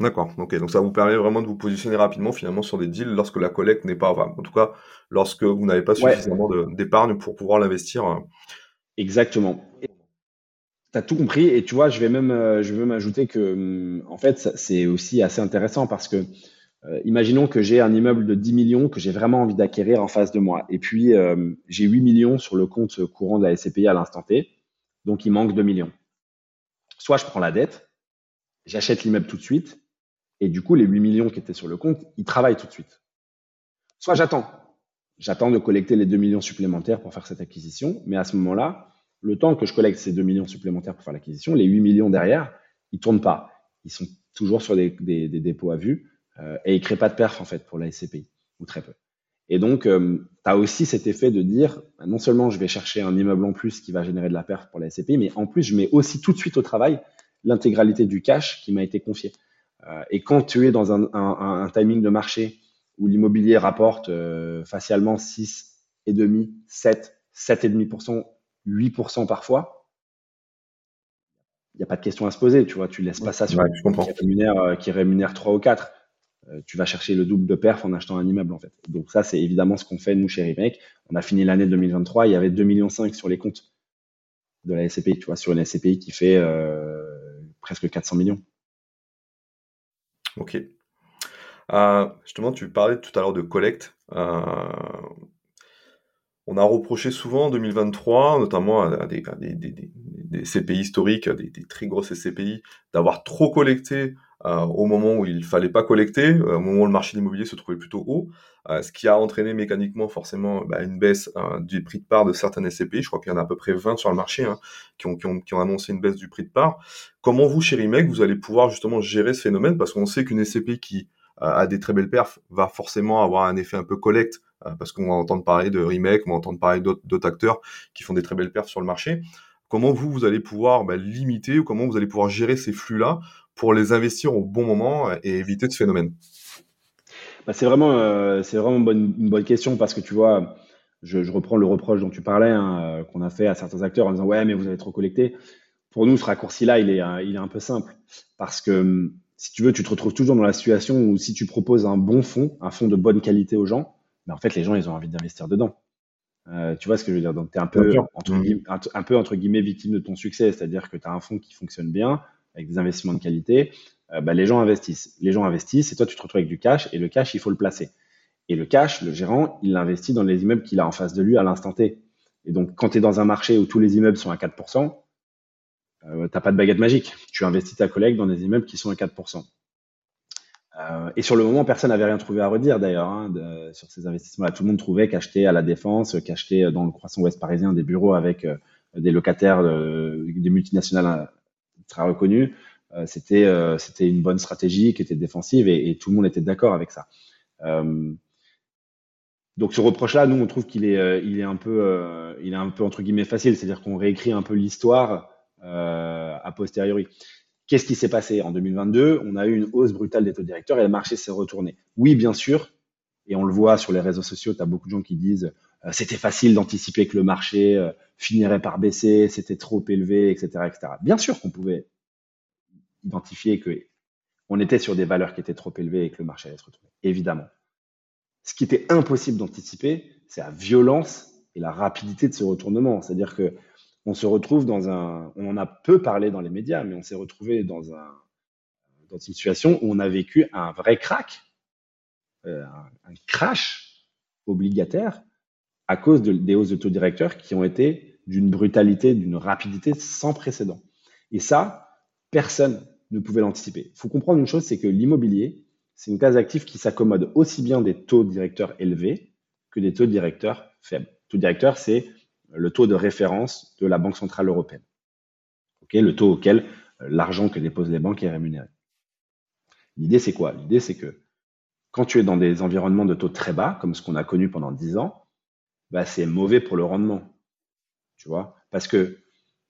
D'accord. Ok. Donc ça vous permet vraiment de vous positionner rapidement finalement sur des deals lorsque la collecte n'est pas, enfin, en tout cas, lorsque vous n'avez pas suffisamment ouais. d'épargne pour pouvoir l'investir. Euh. Exactement. Tu as tout compris et tu vois, je vais même, euh, je vais même ajouter que hum, en fait, c'est aussi assez intéressant parce que euh, imaginons que j'ai un immeuble de 10 millions que j'ai vraiment envie d'acquérir en face de moi et puis euh, j'ai 8 millions sur le compte courant de la SCPI à l'instant T, donc il manque 2 millions. Soit je prends la dette, j'achète l'immeuble tout de suite et du coup, les 8 millions qui étaient sur le compte, ils travaillent tout de suite. Soit j'attends. J'attends de collecter les 2 millions supplémentaires pour faire cette acquisition. Mais à ce moment-là, le temps que je collecte ces 2 millions supplémentaires pour faire l'acquisition, les 8 millions derrière, ils tournent pas. Ils sont toujours sur des, dépôts à vue et ils créent pas de perf en fait pour la SCPI, ou très peu. Et donc, euh, tu as aussi cet effet de dire, bah, non seulement je vais chercher un immeuble en plus qui va générer de la perf pour la SCPI, mais en plus, je mets aussi tout de suite au travail l'intégralité du cash qui m'a été confié. Euh, et quand tu es dans un, un, un timing de marché où l'immobilier rapporte euh, facialement 6,5, 7, 7,5%, 8% parfois, il n'y a pas de question à se poser, tu vois, tu laisses pas ça sur ouais, qui, rémunère, euh, qui rémunère 3 ou 4. Euh, tu vas chercher le double de perf en achetant un immeuble, en fait. Donc ça, c'est évidemment ce qu'on fait, nous, chez Remake. On a fini l'année 2023, il y avait 2,5 millions sur les comptes de la SCPI, tu vois, sur une SCPI qui fait euh, presque 400 millions. Ok. Euh, justement, tu parlais tout à l'heure de collecte. On a reproché souvent en 2023, notamment à des, à CPI historiques, des, très grosses CPI, d'avoir trop collecté euh, au moment où il fallait pas collecter, euh, au moment où le marché de se trouvait plutôt haut, euh, ce qui a entraîné mécaniquement forcément bah, une baisse du prix de part de certaines SCPI. Je crois qu'il y en a à peu près 20 sur le marché hein, qui, ont, annoncé une baisse du prix de part. Comment vous, chez Remake, vous allez pouvoir justement gérer ce phénomène? Parce qu'on sait qu'une SCPI qui a des très belles perfs va forcément avoir un effet un peu collecte, parce qu'on va entendre parler de Remake, on va entendre parler d'autres acteurs qui font des très belles perfs sur le marché. Comment vous, vous allez pouvoir bah, limiter ou comment vous allez pouvoir gérer ces flux-là pour les investir au bon moment et éviter ce phénomène? Bah, C'est vraiment, euh, vraiment une bonne, question parce que tu vois, je, reprends le reproche dont tu parlais, hein, qu'on a fait à certains acteurs en disant ouais mais vous avez trop collecté. Pour nous, ce raccourci-là, il est, il est un peu simple parce que si tu veux, tu te retrouves toujours dans la situation où si tu proposes un bon fonds, un fonds de bonne qualité aux gens, mais en fait les gens ils ont envie d'investir dedans. Euh, tu vois ce que je veux dire? Donc, tu es un peu, entre guillemets, un, un, peu, entre guillemets, victime de ton succès. C'est-à-dire que tu as un fonds qui fonctionne bien, avec des investissements de qualité. Euh, bah, les gens investissent. Les gens investissent et toi, tu te retrouves avec du cash. Et le cash, il faut le placer. Et le cash, le gérant, il l'investit dans les immeubles qu'il a en face de lui à l'instant T. Et donc, quand tu es dans un marché où tous les immeubles sont à 4%, euh, tu pas de baguette magique. Tu investis ta collègue dans des immeubles qui sont à 4%. Euh, et sur le moment, personne n'avait rien trouvé à redire d'ailleurs hein, sur ces investissements-là. Tout le monde trouvait qu'acheter à la défense, qu'acheter dans le croissant ouest parisien des bureaux avec euh, des locataires, euh, des multinationales très reconnues, c'était c'était une bonne stratégie qui était défensive et, et tout le monde était d'accord avec ça. donc ce reproche-là, nous on trouve qu'il est il est un peu il est un peu entre guillemets facile, c'est-à-dire qu'on réécrit un peu l'histoire a posteriori. Qu'est-ce qui s'est passé en 2022 On a eu une hausse brutale des taux directeurs et le marché s'est retourné. Oui, bien sûr, et on le voit sur les réseaux sociaux, tu as beaucoup de gens qui disent euh, c'était facile d'anticiper que le marché euh, finirait par baisser, c'était trop élevé, etc., etc. Bien sûr qu'on pouvait identifier que on était sur des valeurs qui étaient trop élevées et que le marché allait se retourner, évidemment. Ce qui était impossible d'anticiper, c'est la violence et la rapidité de ce retournement. C'est-à-dire que on se retrouve dans un, on en a peu parlé dans les médias, mais on s'est retrouvé dans un, dans une situation où on a vécu un vrai crack, euh, un, crash obligataire à cause de, des hausses de taux directeurs qui ont été d'une brutalité, d'une rapidité sans précédent. Et ça, personne ne pouvait l'anticiper. Il faut comprendre une chose, c'est que l'immobilier, c'est une classe d'actifs qui s'accommode aussi bien des taux directeurs élevés que des taux directeurs faibles. Taux directeur, c'est le taux de référence de la Banque Centrale Européenne. le taux auquel euh, l'argent que déposent les banques est rémunéré. L'idée, c'est quoi? L'idée, c'est que quand tu es dans des environnements de taux très bas, comme ce qu'on a connu pendant 10 ans, bah, c'est mauvais pour le rendement. Tu vois? Parce que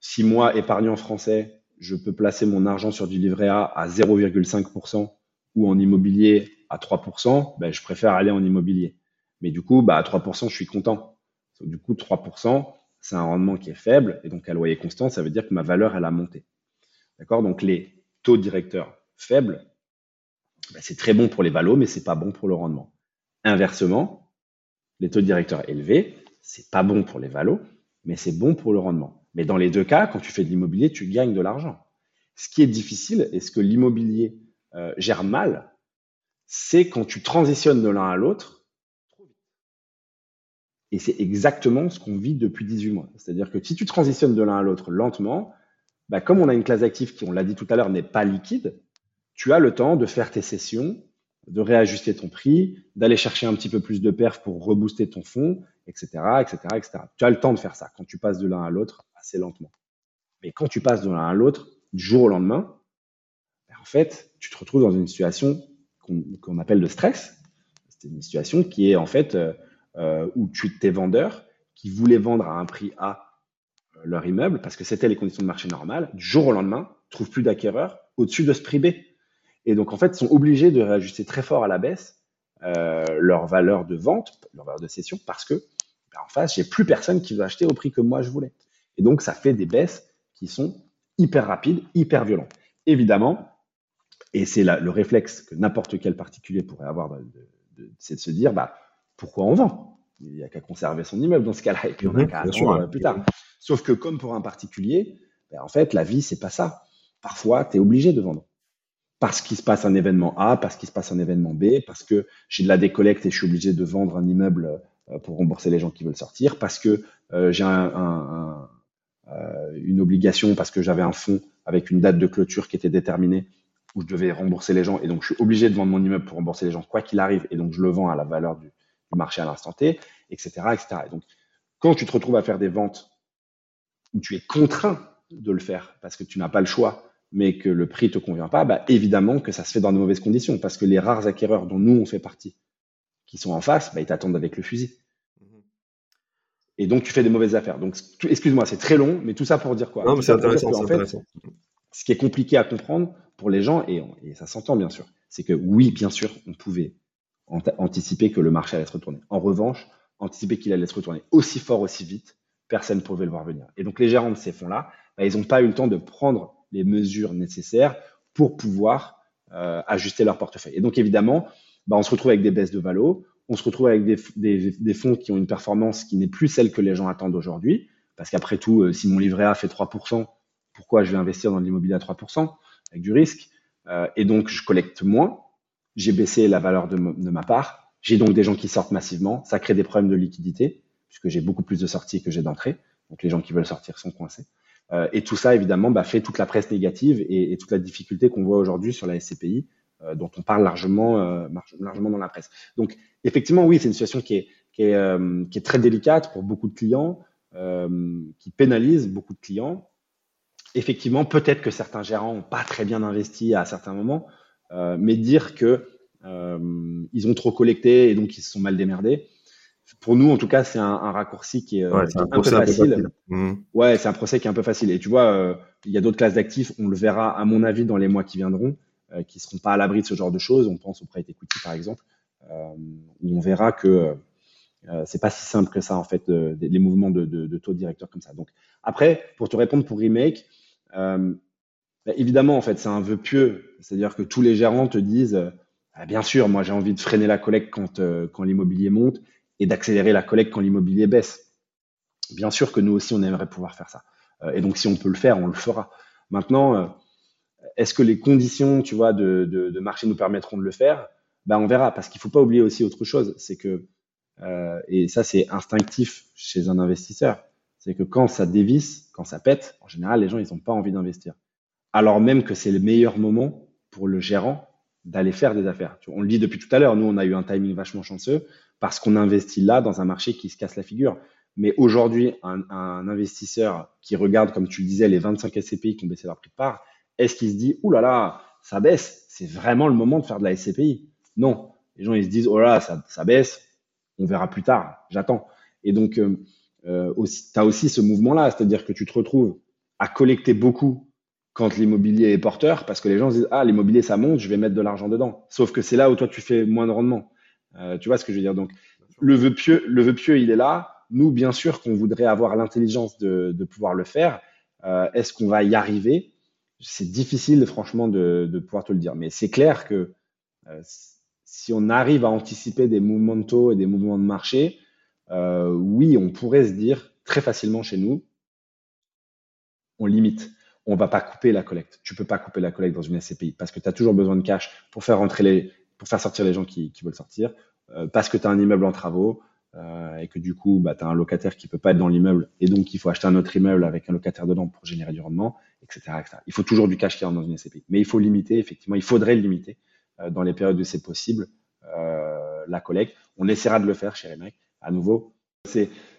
si moi, épargnant français, je peux placer mon argent sur du livret A à 0,5% ou en immobilier à 3%, bah, je préfère aller en immobilier. Mais du coup, bah, à 3%, je suis content. Du coup, 3%, c'est un rendement qui est faible. Et donc, à loyer constant, ça veut dire que ma valeur, elle a monté. D'accord? Donc, les taux directeurs faibles, bah, c'est très bon pour les valos, mais c'est pas bon pour le rendement. Inversement, les taux directeurs élevés, c'est pas bon pour les valos, mais c'est bon pour le rendement. Mais dans les deux cas, quand tu fais de l'immobilier, tu gagnes de l'argent. Ce qui est difficile et ce que l'immobilier euh, gère mal, c'est quand tu transitionnes de l'un à l'autre et c'est exactement ce qu'on vit depuis 18 mois. C'est-à-dire que si tu transitionnes de l'un à l'autre lentement, bah, comme on a une classe d'actifs qui, on l'a dit tout à l'heure, n'est pas liquide, tu as le temps de faire tes sessions, de réajuster ton prix, d'aller chercher un petit peu plus de perf pour rebooster ton fonds, etc., etc., etc. Tu as le temps de faire ça quand tu passes de l'un à l'autre assez lentement. Mais quand tu passes de l'un à l'autre, du jour au lendemain, bah, en fait, tu te retrouves dans une situation qu'on appelle de stress. C'est une situation qui est en fait euh, euh, où tu tes vendeurs qui voulaient vendre à un prix A euh, leur immeuble parce que c'était les conditions de marché normales, du jour au lendemain, trouvent plus d'acquéreurs au-dessus de ce prix B. Et donc, en fait, sont obligés de réajuster très fort à la baisse euh, leur valeur de vente, leur valeur de cession, parce que ben, en face, j'ai plus personne qui veut acheter au prix que moi je voulais. Et donc, ça fait des baisses qui sont hyper rapides, hyper violentes. Évidemment, et c'est le réflexe que n'importe quel particulier pourrait avoir, c'est de se dire, bah, pourquoi on vend? Il n'y a qu'à conserver son immeuble dans ce cas-là, et puis on a mhm, qu'à attendre plus tard. Sauf que comme pour un particulier, ben, en fait, la vie, c'est pas ça. Parfois, tu es obligé de vendre. Parce qu'il se passe un événement A, parce qu'il se passe un événement B, parce que j'ai de la décollecte et je suis obligé de vendre un immeuble euh, pour rembourser les gens qui veulent sortir, parce que euh, j'ai un, euh, une obligation, parce que j'avais un fonds avec une date de clôture qui était déterminée, où je devais rembourser les gens, et donc je suis obligé de vendre mon immeuble pour rembourser les gens, quoi qu'il arrive, et donc je le vends à la valeur du, du marché à l'instant T, etc., etc. Et donc, quand tu te retrouves à faire des ventes où tu es contraint de le faire parce que tu n'as pas le choix, mais que le prix te convient pas, bah, évidemment que ça se fait dans de mauvaises conditions parce que les rares acquéreurs dont nous on fait partie, qui sont en face, bah, ils t'attendent avec le fusil. Et donc tu fais des mauvaises affaires. Donc excuse-moi, c'est très long, mais tout ça pour dire quoi? Non, mais c'est intéressant, en fait, Ce qui est compliqué à comprendre pour les gens, et, et ça s'entend bien sûr, c'est que oui, bien sûr, on pouvait anticiper que le marché allait se retourner. En revanche, anticiper qu'il allait se retourner aussi fort, aussi vite, personne ne pouvait le voir venir. Et donc les gérants de ces fonds-là, bah, ils n'ont pas eu le temps de prendre les mesures nécessaires pour pouvoir euh, ajuster leur portefeuille. Et donc évidemment, bah, on se retrouve avec des baisses de valo, on se retrouve avec des, fonds qui ont une performance qui n'est plus celle que les gens attendent aujourd'hui, parce qu'après tout, euh, si mon livret A fait 3%, pourquoi je vais investir dans l'immobilier à 3% avec du risque euh, Et donc je collecte moins, j'ai baissé la valeur de, ma part. J'ai donc des gens qui sortent massivement. Ça crée des problèmes de liquidité, puisque j'ai beaucoup plus de sorties que j'ai d'entrées. Donc les gens qui veulent sortir sont coincés. Euh, et tout ça, évidemment, bah, fait toute la presse négative et, toute la difficulté qu'on voit aujourd'hui sur la SCPI, euh, dont on parle largement, euh, largement dans la presse. Donc, effectivement, oui, c'est une situation qui est, qui est très délicate pour beaucoup de clients, qui pénalise beaucoup de clients. Effectivement, peut-être que certains gérants n'ont pas très bien investi à certains moments. Euh, mais dire que euh, ils ont trop collecté et donc ils se sont mal démerdés. pour nous, en tout cas, c'est un, raccourci qui est, un, peu facile. Mmh. Ouais, c'est un procès qui est un peu facile. Et tu vois, il y a d'autres classes d'actifs, on le verra, à mon avis, dans les mois qui viendront, qui seront pas à l'abri de ce genre de choses. On pense au prêt equity, par exemple, où on verra que euh, c'est pas si simple que ça en fait les mouvements de, taux directeur comme ça. Donc après, pour te répondre pour remake, euh, bah, évidemment en fait c'est un vœu pieux, c'est-à-dire que tous les gérants te disent ah, bien sûr moi j'ai envie de freiner la collecte quand euh, quand l'immobilier monte et d'accélérer la collecte quand l'immobilier baisse. Bien sûr que nous aussi on aimerait pouvoir faire ça. et donc si on peut le faire, on le fera. Maintenant, est-ce que les conditions tu vois de, marché nous permettront de le faire? Ben, on verra parce qu'il faut pas oublier aussi autre chose, c'est que euh, et ça, c'est instinctif chez un investisseur. C'est que quand ça dévisse, quand ça pète, en général, les gens, ils n'ont pas envie d'investir. Alors même que c'est le meilleur moment pour le gérant d'aller faire des affaires. On le dit depuis tout à l'heure, nous, on a eu un timing vachement chanceux parce qu'on investit là dans un marché qui se casse la figure. Mais aujourd'hui, un, investisseur qui regarde, comme tu le disais, les 25 SCPI qui ont baissé leur prix de part, est-ce qu'il se dit, ouh là là, ça baisse, c'est vraiment le moment de faire de la SCPI Non. Les gens, ils se disent, oh là, ça, ça baisse, on verra plus tard, j'attends. Et donc, euh, euh tu as aussi ce mouvement-là, c'est-à-dire que tu te retrouves à collecter beaucoup quand l'immobilier est porteur, parce que les gens se disent, ah, l'immobilier, ça monte, je vais mettre de l'argent dedans. Sauf que c'est là où toi, tu fais moins de rendement. Euh, tu vois ce que je veux dire? Donc, le vœu pieux, le vœu pieux, il est là. Nous, bien sûr qu'on voudrait avoir l'intelligence de, pouvoir le faire. Euh, Est-ce qu'on va y arriver? C'est difficile, franchement, de, pouvoir te le dire. Mais c'est clair que euh, si on arrive à anticiper des mouvements de taux et des mouvements de marché, oui, on pourrait se dire très facilement chez nous, on limite. On va pas couper la collecte. Tu peux pas couper la collecte dans une SCPI parce que tu as toujours besoin de cash pour faire rentrer les, pour faire sortir les gens qui, veulent sortir, euh, parce que tu as un immeuble en travaux euh, et que du coup, bah, tu as un locataire qui peut pas être dans l'immeuble et donc il faut acheter un autre immeuble avec un locataire dedans pour générer du rendement, etc.. Il faut toujours du cash qui rentre dans une SCPI. Mais il faut limiter, effectivement, il faudrait limiter euh, dans les périodes où c'est possible, la collecte. On essaiera de le faire chez les à nouveau.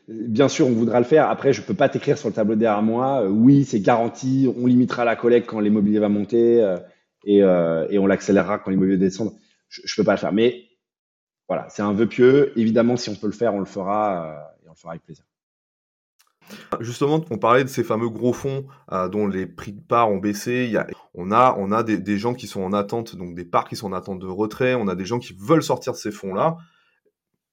Bien sûr, on voudra le faire. Après, je peux pas t'écrire sur le tableau derrière moi. Euh, oui, c'est garanti. On limitera la collecte quand l'immobilier va monter et, et, on l'accélérera quand l'immobilier descend. Je, je peux pas le faire. Mais voilà, c'est un vœu pieux. Évidemment, si on peut le faire, on le fera et on le fera avec plaisir. Justement, on parlait de ces fameux gros fonds euh, dont les prix de part ont baissé. On a, on a des, gens qui sont en attente, donc des parts qui sont en attente de retrait. On a des gens qui veulent sortir de ces fonds-là.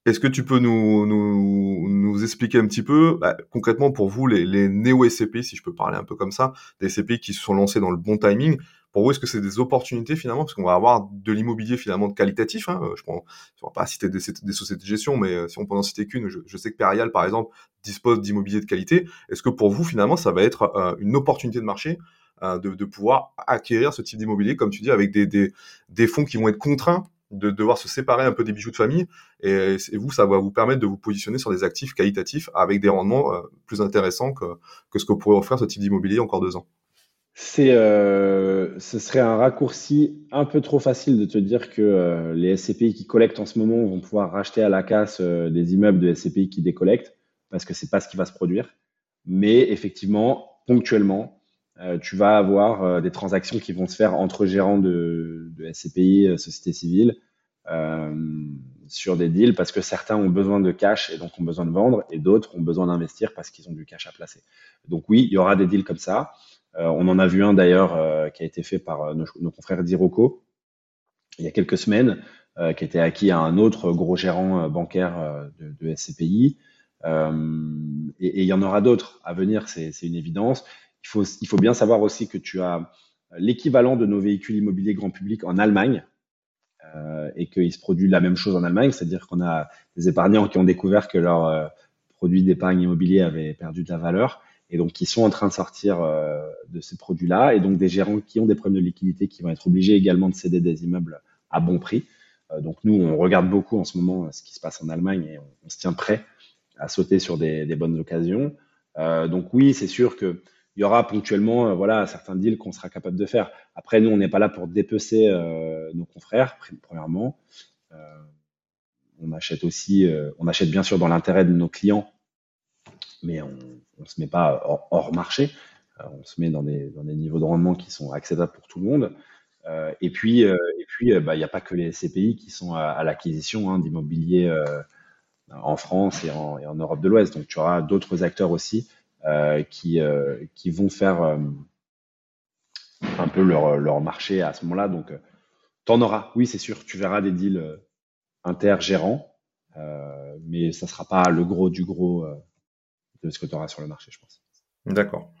Est-ce que tu peux nous, expliquer un petit peu, bah, concrètement pour vous, les, néo-SCPI, si je peux parler un peu comme ça, des SCPI qui se sont lancés dans le bon timing, pour vous, est-ce que c'est des opportunités finalement? Parce qu'on va avoir de l'immobilier finalement de qualitatif. Hein, je ne vais pas citer des, sociétés de gestion, mais euh, si on peut en citer qu'une, je, sais que Perial, par exemple, dispose d'immobilier de qualité. Est-ce que pour vous, finalement, ça va être euh, une opportunité de marché euh, de, pouvoir acquérir ce type d'immobilier, comme tu dis, avec des, fonds qui vont être contraints de devoir se séparer un peu des bijoux de famille et, vous ça va vous permettre de vous positionner sur des actifs qualitatifs avec des rendements plus intéressants que, que ce que pourrait offrir ce type d'immobilier encore deux ans. C'est, euh, ce serait un raccourci un peu trop facile de te dire que euh, les SCPI qui collectent en ce moment vont pouvoir racheter à la casse euh, des immeubles de SCPI qui décollectent, parce que c'est pas ce qui va se produire. Mais effectivement, ponctuellement, tu vas avoir des transactions qui vont se faire entre gérants de, SCPI, société civile, sur des deals, parce que certains ont besoin de cash et donc ont besoin de vendre, et d'autres ont besoin d'investir parce qu'ils ont du cash à placer. Donc oui, il y aura des deals comme ça. Euh, on en a vu un d'ailleurs euh, qui a été fait par euh, nos, confrères d'Iroco il y a quelques semaines, qui était acquis à un autre gros gérant bancaire de, SCPI. et, il y en aura d'autres à venir, c'est une évidence. Il faut, bien savoir aussi que tu as l'équivalent de nos véhicules immobiliers grand public en Allemagne, et qu'il se produit la même chose en Allemagne, c'est-à-dire qu'on a des épargnants qui ont découvert que leur produit d'épargne immobilier avait perdu de la valeur et donc qui sont en train de sortir euh, de ces produits-là, et donc des gérants qui ont des problèmes de liquidité qui vont être obligés également de céder des immeubles à bon prix. Euh, donc nous, on regarde beaucoup en ce moment euh, ce qui se passe en Allemagne et on, se tient prêt à sauter sur des bonnes occasions. donc oui, c'est sûr que il y aura ponctuellement voilà certains deals qu'on sera capable de faire. Après, nous, on n'est pas là pour dépecer nos confrères, premièrement. on achète aussi, on achète bien sûr dans l'intérêt de nos clients mais on ne se met pas hors, marché. Euh, on se met dans des, niveaux de rendement qui sont acceptables pour tout le monde. Euh, et puis, euh, et bah, il n'y a pas que les CPI qui sont à, l'acquisition hein, d'immobilier en France et en, et en Europe de l'Ouest. Donc tu auras d'autres acteurs aussi qui, qui vont faire un peu leur, leur marché à ce moment-là. Donc tu en auras, oui c'est sûr, tu verras des deals intergérants, mais ça sera pas le gros du gros de ce que tu auras sur le marché, je pense. D'accord.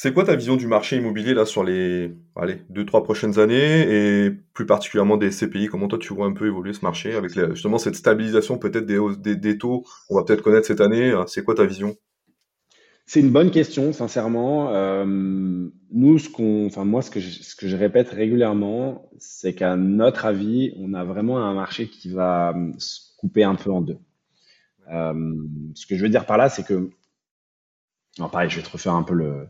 C'est quoi ta vision du marché immobilier là sur les allez, deux, trois prochaines années et plus particulièrement des CPI Comment toi tu vois un peu évoluer ce marché avec justement cette stabilisation peut-être des, des, taux On va peut-être connaître cette année. C'est quoi ta vision? C'est une bonne question, sincèrement. Euh, nous, ce qu'on, enfin moi, ce que je, répète régulièrement, c'est qu'à notre avis, on a vraiment un marché qui va se couper un peu en deux. Euh, ce que je veux dire par là, c'est que, non, pareil, je vais te refaire un peu le,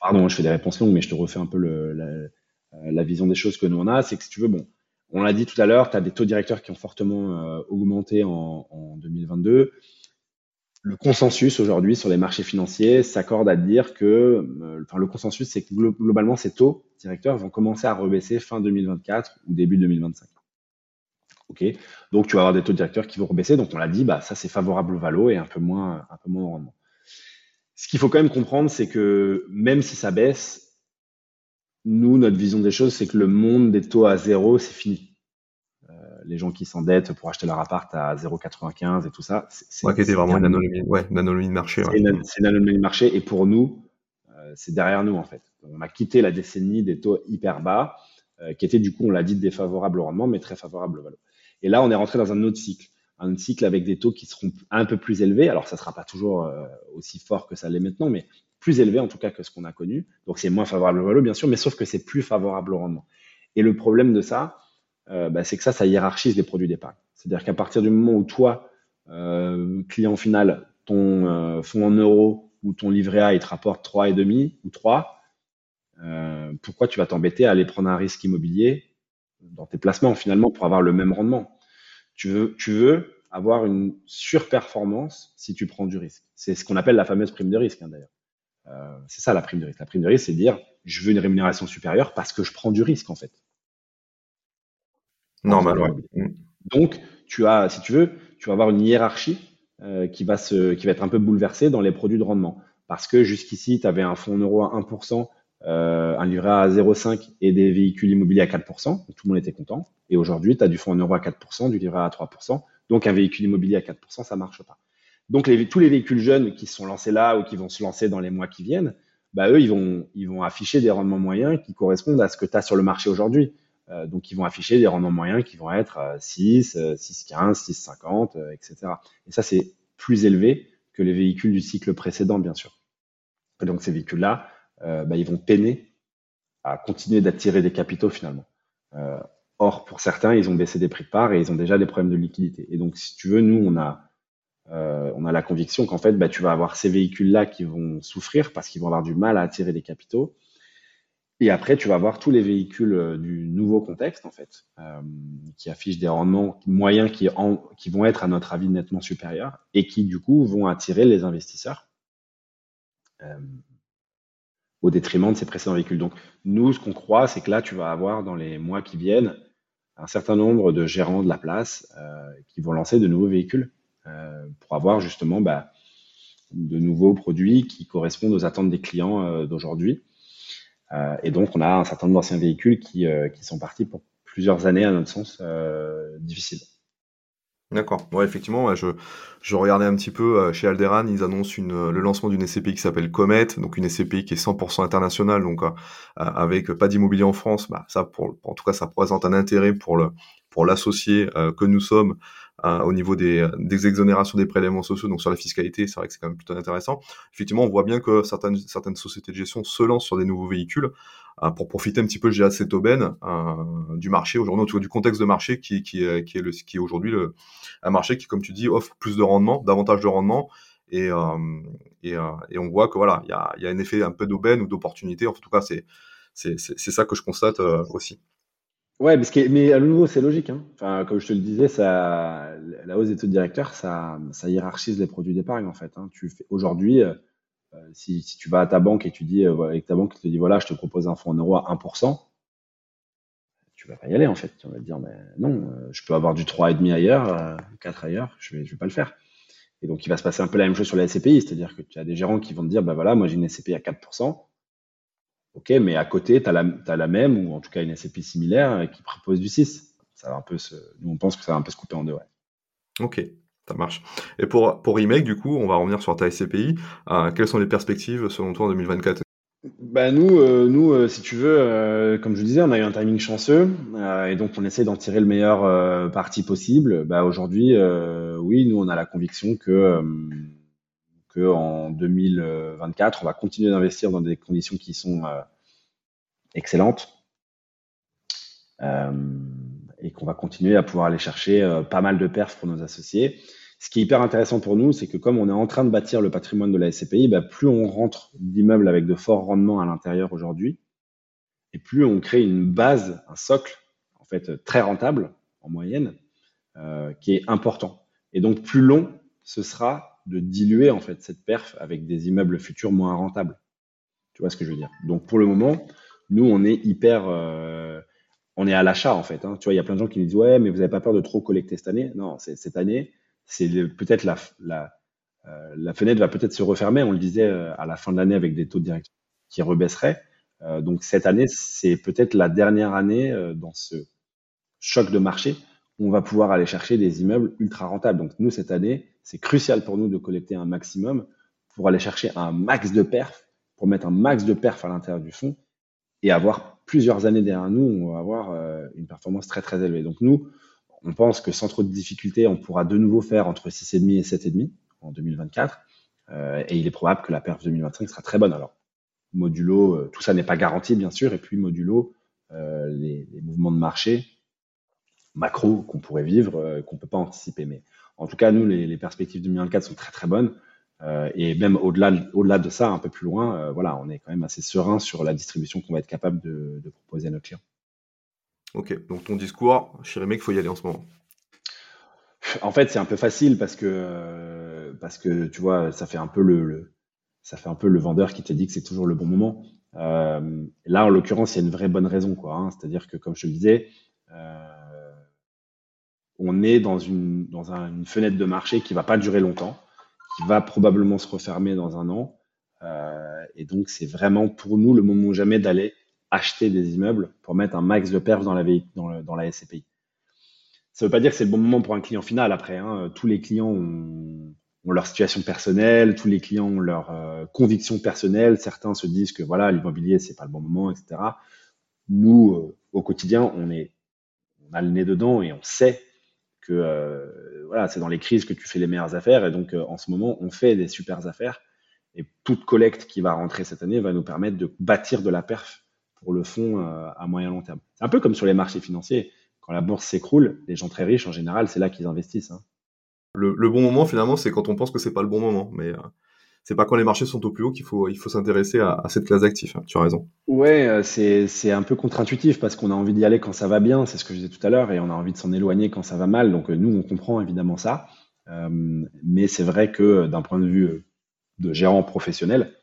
pardon, je fais des réponses longues, mais je te refais un peu la, vision des choses que nous on a. C'est que si tu veux, bon, on l'a dit tout à l'heure, tu as des taux directeurs qui ont fortement euh, augmenté en, en, 2022. Le consensus aujourd'hui sur les marchés financiers s'accorde à dire que, euh, enfin, le consensus, c'est que globalement, ces taux directeurs vont commencer à rebaisser fin 2024 ou début 2025. Ok, donc tu vas avoir des taux directeurs qui vont rebaisser. Donc on l'a dit, bah ça c'est favorable au valo et un peu moins, un peu moins au rendement. Ce qu'il faut quand même comprendre, c'est que même si ça baisse, nous, notre vision des choses, c'est que le monde des taux à zéro, c'est fini. Les gens qui s'endettent pour acheter leur appart à 0,95 et tout ça, c'est vraiment une anomalie, ouais, une anomalie de marché. C'est une, une, anomalie de marché et pour nous, euh, c'est derrière nous en fait. On a quitté la décennie des taux hyper bas, euh, qui était du coup, on l'a dit, défavorable au rendement, mais très favorable au valeur. Et là, on est rentré dans un autre cycle un cycle avec des taux qui seront un peu plus élevés. Alors, ça ne sera pas toujours euh, aussi fort que ça l'est maintenant, mais plus élevé en tout cas que ce qu'on a connu. Donc, c'est moins favorable au valo, bien sûr, mais sauf que c'est plus favorable au rendement. Et le problème de ça, euh, bah, c'est que ça, ça hiérarchise les produits d'épargne. C'est-à-dire qu'à partir du moment où toi, euh, client final, ton fonds en euros ou ton livret A, il te rapporte 3,5 ou 3, pourquoi tu vas t'embêter à aller prendre un risque immobilier dans tes placements finalement pour avoir le même rendement? Tu veux, avoir une surperformance si tu prends du risque. C'est ce qu'on appelle la fameuse prime de risque, hein, d'ailleurs. Euh, c'est ça la prime de risque. La prime de risque, c'est dire je veux une rémunération supérieure parce que je prends du risque, en fait. Normal, ouais. Mm. Donc, tu as, si tu veux, tu vas avoir une hiérarchie euh, qui, va se, qui va être un peu bouleversée dans les produits de rendement. Parce que jusqu'ici, tu avais un fonds en euros à 1%, euh, un livret à 0,5% et des véhicules immobiliers à 4%. tout le monde était content. Et aujourd'hui, tu as du fonds en euros à 4%, du livret à 3%. Donc un véhicule immobilier à 4%, ça marche pas. Donc les, tous les véhicules jeunes qui sont lancés là ou qui vont se lancer dans les mois qui viennent, bah, eux, ils vont, ils vont afficher des rendements moyens qui correspondent à ce que tu as sur le marché aujourd'hui. Euh, donc ils vont afficher des rendements moyens qui vont être 6, 6,15, 6,50, etc. Et ça, c'est plus élevé que les véhicules du cycle précédent, bien sûr. Et donc ces véhicules-là, euh, bah, ils vont peiner à continuer d'attirer des capitaux finalement. Euh, or, pour certains, ils ont baissé des prix de part et ils ont déjà des problèmes de liquidité. Et donc, si tu veux, nous, on a, on a la conviction qu'en fait, bah, tu vas avoir ces véhicules-là qui vont souffrir parce qu'ils vont avoir du mal à attirer des capitaux. Et après, tu vas avoir tous les véhicules du nouveau contexte, en fait, euh, qui affichent des rendements moyens qui, en, qui vont être, à notre avis, nettement supérieurs et qui, du coup, vont attirer les investisseurs. Euh, au détriment de ces précédents véhicules. Donc, nous, ce qu'on croit, c'est que là, tu vas avoir dans les mois qui viennent un certain nombre de gérants de la place euh, qui vont lancer de nouveaux véhicules euh, pour avoir justement bah, de nouveaux produits qui correspondent aux attentes des clients euh, d'aujourd'hui. Euh, et donc, on a un certain nombre d'anciens véhicules qui, euh, qui sont partis pour plusieurs années, à notre sens, difficiles. D'accord. Ouais, effectivement, je, je regardais un petit peu euh, chez Alderan, ils annoncent une, euh, le lancement d'une SCPI qui s'appelle Comet, donc une SCPI qui est 100% internationale, donc euh, avec pas d'immobilier en France. Bah, ça, pour, en tout cas, ça présente un intérêt pour le pour l'associé que nous sommes au niveau des, des exonérations des prélèvements sociaux, donc sur la fiscalité, c'est vrai que c'est quand même plutôt intéressant. Effectivement, on voit bien que certaines certaines sociétés de gestion se lancent sur des nouveaux véhicules. Euh, pour profiter un petit peu, de cette aubaine euh, du marché aujourd'hui, du contexte de marché qui, qui, qui est, le, qui est aujourd'hui un marché qui, comme tu dis, offre plus de rendement, davantage de rendement. Et, euh, et, et, on voit que voilà, il y a, y a un effet un peu d'aubaine ou d'opportunité. En tout cas, c'est c'est ça que je constate aussi. Ouais, mais à nouveau, c'est logique. Hein. Enfin, comme je te le disais, la hausse des taux de ça, hiérarchise les produits d'épargne en fait. Hein. Aujourd'hui, euh, si, si, tu vas à ta banque et tu dis, euh, avec ta banque te dit, voilà, je te propose un fonds en euros à 1%, tu vas pas y aller en fait. Tu vas te dire, non, euh, je peux avoir du 3,5 ailleurs, 4 ailleurs, je vais, vais pas le faire. Et donc, il va se passer un peu la même chose sur la SCPI, c'est-à-dire que tu as des gérants qui vont te dire, bah voilà, moi j'ai une SCPI à 4%, ok, mais à côté, tu as, as, la même, ou en tout cas une SCPI similaire qui propose du 6. Ça va un peu se, nous, on pense que ça va un peu se couper en deux, ouais. Ok, ça marche. Et pour, pour Remake, du coup, on va revenir sur ta SCPI. quelles sont les perspectives selon toi en 2024 bah nous, euh, nous euh, si tu veux, euh, comme je disais, on a eu un timing chanceux et donc on essaie d'en tirer le meilleur parti possible. Bah aujourd'hui, oui, nous on a la conviction que que en 2024, on va continuer d'investir dans des conditions qui sont excellentes et qu'on va continuer à pouvoir aller chercher pas mal de perfs pour nos associés. Ce qui est hyper intéressant pour nous, c'est que comme on est en train de bâtir le patrimoine de la SCPI, bah, plus on rentre d'immeubles avec de forts rendements à l'intérieur aujourd'hui, et plus on crée une base, un socle, en fait, très rentable en moyenne, euh, qui est important. Et donc, plus long, ce sera de diluer en fait cette perf avec des immeubles futurs moins rentables. Tu vois ce que je veux dire? Donc, pour le moment, nous, on est hyper, euh, on est à l'achat en fait. Hein. Tu vois, il y a plein de gens qui nous disent ouais, mais vous n'avez pas peur de trop collecter cette année? Non, cette année, c'est peut-être la, la, euh, la, fenêtre va peut-être se refermer. On le disait euh, à la fin de l'année avec des taux de direction qui rebaisseraient. Donc cette année, c'est peut-être la dernière année dans ce choc de marché on va pouvoir aller chercher des immeubles ultra rentables. Donc nous, cette année, c'est crucial pour nous de collecter un maximum pour aller chercher un max de perf, pour mettre un max de perf à l'intérieur du fonds et avoir plusieurs années derrière nous, on va avoir une performance très très élevée. Donc nous, on pense que sans trop de difficultés, on pourra de nouveau faire entre 6,5 et 7,5 en 2024. Euh, et il est probable que la perf 2025 sera très bonne. Alors, modulo, euh, tout ça n'est pas garanti, bien sûr. Et puis, modulo, euh, les, mouvements de marché macro qu'on pourrait vivre, qu'on ne peut pas anticiper. Mais en tout cas, nous, les, perspectives 2024 sont très, très bonnes. et même au-delà au de ça, un peu plus loin, voilà, on est quand même assez serein sur la distribution qu'on va être capable de, de proposer à nos clients. Ok, donc ton discours, chez il faut y aller en ce moment. En fait, c'est un peu facile parce que, parce que tu vois, ça fait un peu le, ça fait un peu le vendeur qui te dit que c'est toujours le bon moment. Euh, là, en l'occurrence, il y a une vraie bonne raison, quoi. Hein. C'est-à-dire que, comme je te le disais, euh, on est dans une, dans une fenêtre de marché qui va pas durer longtemps, qui va probablement se refermer dans un an. Euh, et donc, c'est vraiment pour nous le moment jamais d'aller acheter des immeubles pour mettre un max de perf dans la, dans, dans la SCPI. Ça ne veut pas dire que c'est le bon moment pour un client final après. Hein. Tous les clients ont, leur situation personnelle, tous les clients ont leur euh, conviction personnelle. Certains se disent que voilà, l'immobilier, c'est pas le bon moment, etc. Nous, euh, au quotidien, on, est, on a le nez dedans et on sait euh, voilà, c'est dans les crises que tu fais les meilleures affaires. Et donc, en ce moment, on fait des super affaires. Et toute collecte qui va rentrer cette année va nous permettre de bâtir de la perf pour le fonds euh, à moyen long terme. C'est un peu comme sur les marchés financiers. Quand la bourse s'écroule, les gens très riches, en général, c'est là qu'ils investissent. Hein. Le, bon moment, finalement, c'est quand on pense que c'est pas le bon moment. Mais euh, c'est pas quand les marchés sont au plus haut qu'il faut, il faut s'intéresser à, cette classe d'actifs. Hein. Tu as raison. Ouais, euh, c'est un peu contre-intuitif parce qu'on a envie d'y aller quand ça va bien, c'est ce que je disais tout à l'heure, et on a envie de s'en éloigner quand ça va mal. Donc nous, on comprend évidemment ça. mais c'est vrai que d'un point de vue de gérant professionnel,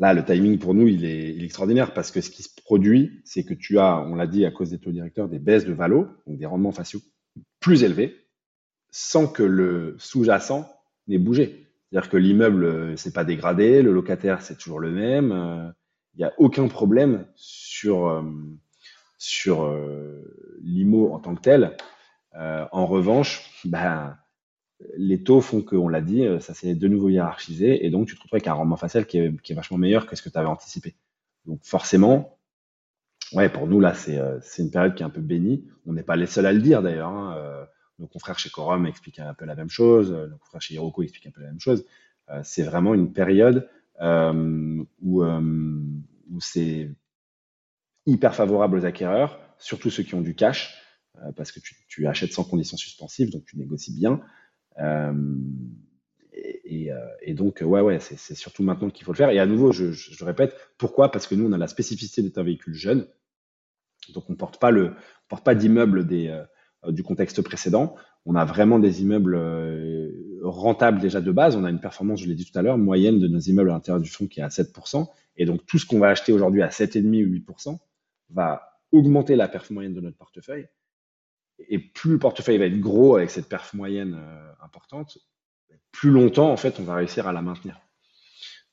Là, le timing pour nous, il est, extraordinaire parce que ce qui se produit, c'est que tu as, on l'a dit à cause des taux directeurs, des baisses de valo, donc des rendements faciaux plus élevés, sans que le sous-jacent n'ait bougé. C'est-à-dire que l'immeuble euh, s'est pas dégradé, le locataire c'est toujours le même, euh, il n'y a aucun problème sur euh, sur l'IMO en tant que tel. en revanche, ben les taux font qu'on l'a dit, euh, ça s'est de nouveau hiérarchisé, et donc tu te retrouves avec un rendement facial qui est, vachement meilleur que ce que tu avais anticipé. Donc forcément, ouais, pour nous là, euh, c'est une période qui est un peu bénie. On n'est pas les seuls à le dire d'ailleurs. Hein. Euh, nos confrères chez Corum expliquent un peu la même chose, nos confrères chez Hiroko expliquent un peu la même chose. c'est vraiment une période où, où c'est hyper favorable aux acquéreurs, surtout ceux qui ont du cash, parce que tu, achètes sans conditions suspensives, donc tu négocies bien. Euh, et, euh, donc, ouais, ouais, c'est surtout maintenant qu'il faut le faire. Et à nouveau, je, je, répète, pourquoi? Parce que nous, on a la spécificité d'être un véhicule jeune. Donc, on porte pas porte pas d'immeubles des, euh, du contexte précédent. On a vraiment des immeubles rentables déjà de base. On a une performance, je l'ai dit tout à l'heure, moyenne de nos immeubles à l'intérieur du fonds qui est à 7%. Et donc, tout ce qu'on va acheter aujourd'hui à 7,5 ou 8% va augmenter la perf moyenne de notre portefeuille. Et plus le portefeuille va être gros avec cette perf moyenne euh, importante, plus longtemps, en fait, on va réussir à la maintenir.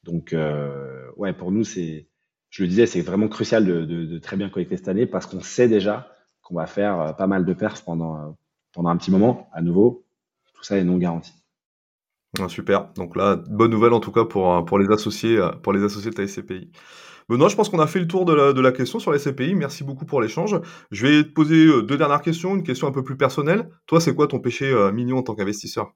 Donc, euh, ouais, pour nous, c'est, je le disais, c'est vraiment crucial de, de, très bien collecter cette année parce qu'on sait déjà qu'on va faire euh, pas mal de perfs pendant, pendant un petit moment. À nouveau, tout ça est non garanti. Ah, super. Donc là, bonne nouvelle en tout cas pour, pour les associés, pour les associés de ta SCPI. Benoît, je pense qu'on a fait le tour de la, question sur les CPI. Merci beaucoup pour l'échange. Je vais te poser euh, deux dernières questions, une question un peu plus personnelle. Toi, c'est quoi ton péché euh, mignon en tant qu'investisseur?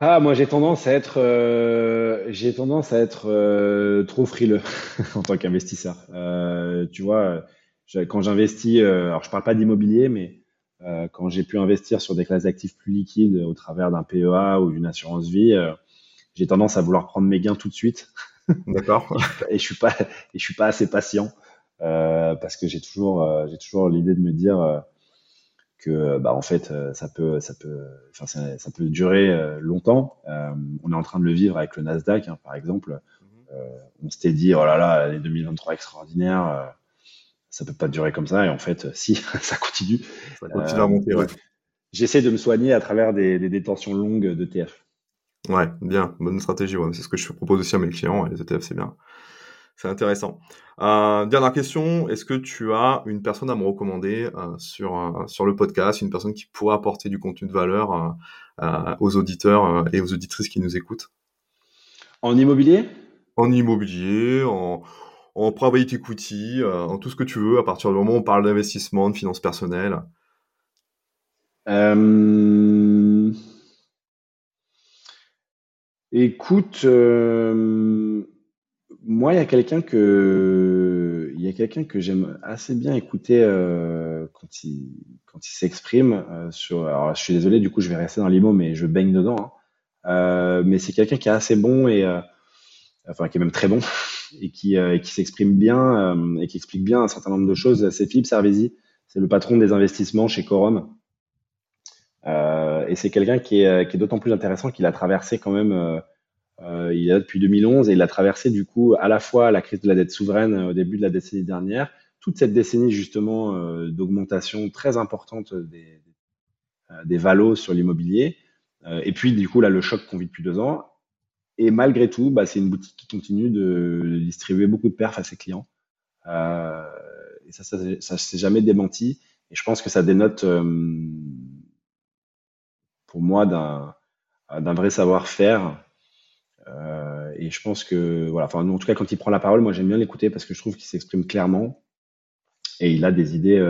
Ah, moi j'ai tendance à être, euh, j'ai tendance à être trop frileux [LAUGHS] en tant qu'investisseur. tu vois, quand j'investis, alors je parle pas d'immobilier, mais quand j'ai pu investir sur des classes d'actifs plus liquides au travers d'un PEA ou d'une assurance vie, j'ai tendance à vouloir prendre mes gains tout de suite. [LAUGHS] D'accord. [LAUGHS] et je suis pas, et je suis pas assez patient euh, parce que j'ai toujours, euh, j'ai toujours l'idée de me dire euh, que, bah, en fait, ça peut, ça peut, enfin, ça, ça, peut durer longtemps. on est en train de le vivre avec le Nasdaq, hein, par exemple. Mhm. on s'était dit, oh là là, les 2023 extraordinaires ça peut pas durer comme ça. Et en fait, si, [LAUGHS] ça continue. Ça continue à monter, ouais. J'essaie de me soigner à travers des, des détentions longues de TF. Ouais, bien, bonne stratégie. Ouais. C'est ce que je propose aussi à mes clients. Et les ETF, c'est bien. C'est intéressant. Euh, dernière question, est-ce que tu as une personne à me recommander euh, sur, euh, sur le podcast, une personne qui pourrait apporter du contenu de valeur aux auditeurs et aux auditrices qui nous écoutent? En immobilier? En immobilier, en, en private equity, en tout ce que tu veux, à partir du moment où on parle d'investissement, de finances personnelles. Écoute, euh, moi, il y a quelqu'un que, j'aime assez bien écouter euh, quand il, s'exprime euh. Alors, je suis désolé, du coup, je vais rester dans l'IMO, mais je baigne dedans. Hein. mais c'est quelqu'un qui est assez bon et, enfin, qui est même très bon et qui, s'exprime bien et qui explique bien un certain nombre de choses. C'est Philippe Servézy, c'est le patron des investissements chez Corum. Euh, et c'est quelqu'un qui est, d'autant plus intéressant qu'il a traversé quand même, euh, euh, il est là depuis 2011 et il a traversé du coup à la fois la crise de la dette souveraine au début de la décennie dernière, toute cette décennie justement d'augmentation très importante des, des valos sur l'immobilier, et puis du coup là le choc qu'on vit depuis deux ans. Et malgré tout, bah, c'est une boutique qui continue de, distribuer beaucoup de perfs à ses clients. Euh, et ça, ça, ça s'est jamais démenti. Et je pense que ça dénote euh, pour moi d'un vrai savoir-faire. Euh, et je pense que voilà, enfin en tout cas quand il prend la parole, moi j'aime bien l'écouter parce que je trouve qu'il s'exprime clairement et il a des idées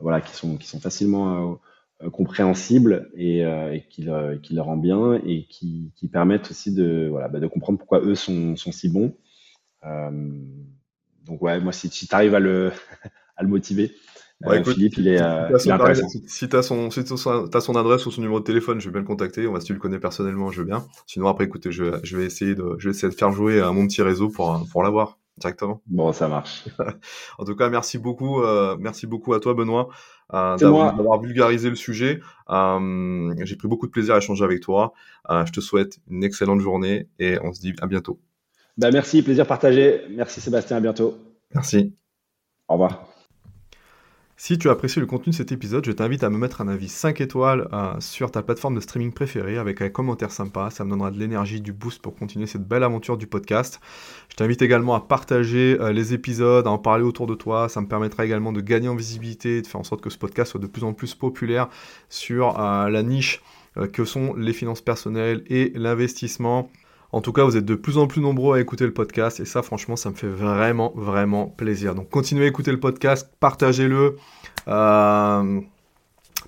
voilà qui sont qui sont facilement euh, compréhensibles et, et qui, le, qui le rend bien et qui, qui permettent aussi de voilà bah, de comprendre pourquoi eux sont, sont si bons. donc ouais, moi si, si tu arrives à le [LAUGHS] à le motiver, Ouais, Philippe, il est, Si tu as, son, son adresse ou son numéro de téléphone, je vais bien le contacter. On va, si tu le connais personnellement, je veux bien. Sinon, après, écoutez, je, je, vais, essayer de, je vais essayer de faire jouer à mon petit réseau pour, pour l'avoir directement. Bon, ça marche. [LAUGHS] en tout cas, merci beaucoup, euh, merci beaucoup à toi, Benoît, euh, d'avoir vulgarisé le sujet. Euh, J'ai pris beaucoup de plaisir à échanger avec toi. Euh, je te souhaite une excellente journée et on se dit à bientôt. Bah, merci, plaisir partagé. Merci Sébastien, à bientôt. Merci. Au revoir. Si tu as apprécié le contenu de cet épisode, je t'invite à me mettre un avis 5 étoiles euh, sur ta plateforme de streaming préférée avec un commentaire sympa. Ça me donnera de l'énergie, du boost pour continuer cette belle aventure du podcast. Je t'invite également à partager euh, les épisodes, à en parler autour de toi. Ça me permettra également de gagner en visibilité, de faire en sorte que ce podcast soit de plus en plus populaire sur euh, la niche que sont les finances personnelles et l'investissement. En tout cas, vous êtes de plus en plus nombreux à écouter le podcast et ça, franchement, ça me fait vraiment, vraiment plaisir. Donc, continuez à écouter le podcast, partagez-le. Euh,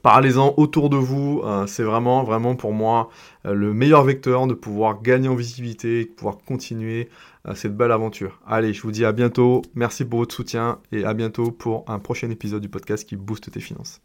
parlez-en autour de vous. Euh, c'est vraiment, vraiment pour moi euh, le meilleur vecteur de pouvoir gagner en visibilité, de pouvoir continuer cette belle aventure. Allez, je vous dis à bientôt. Merci pour votre soutien et à bientôt pour un prochain épisode du podcast qui booste tes finances.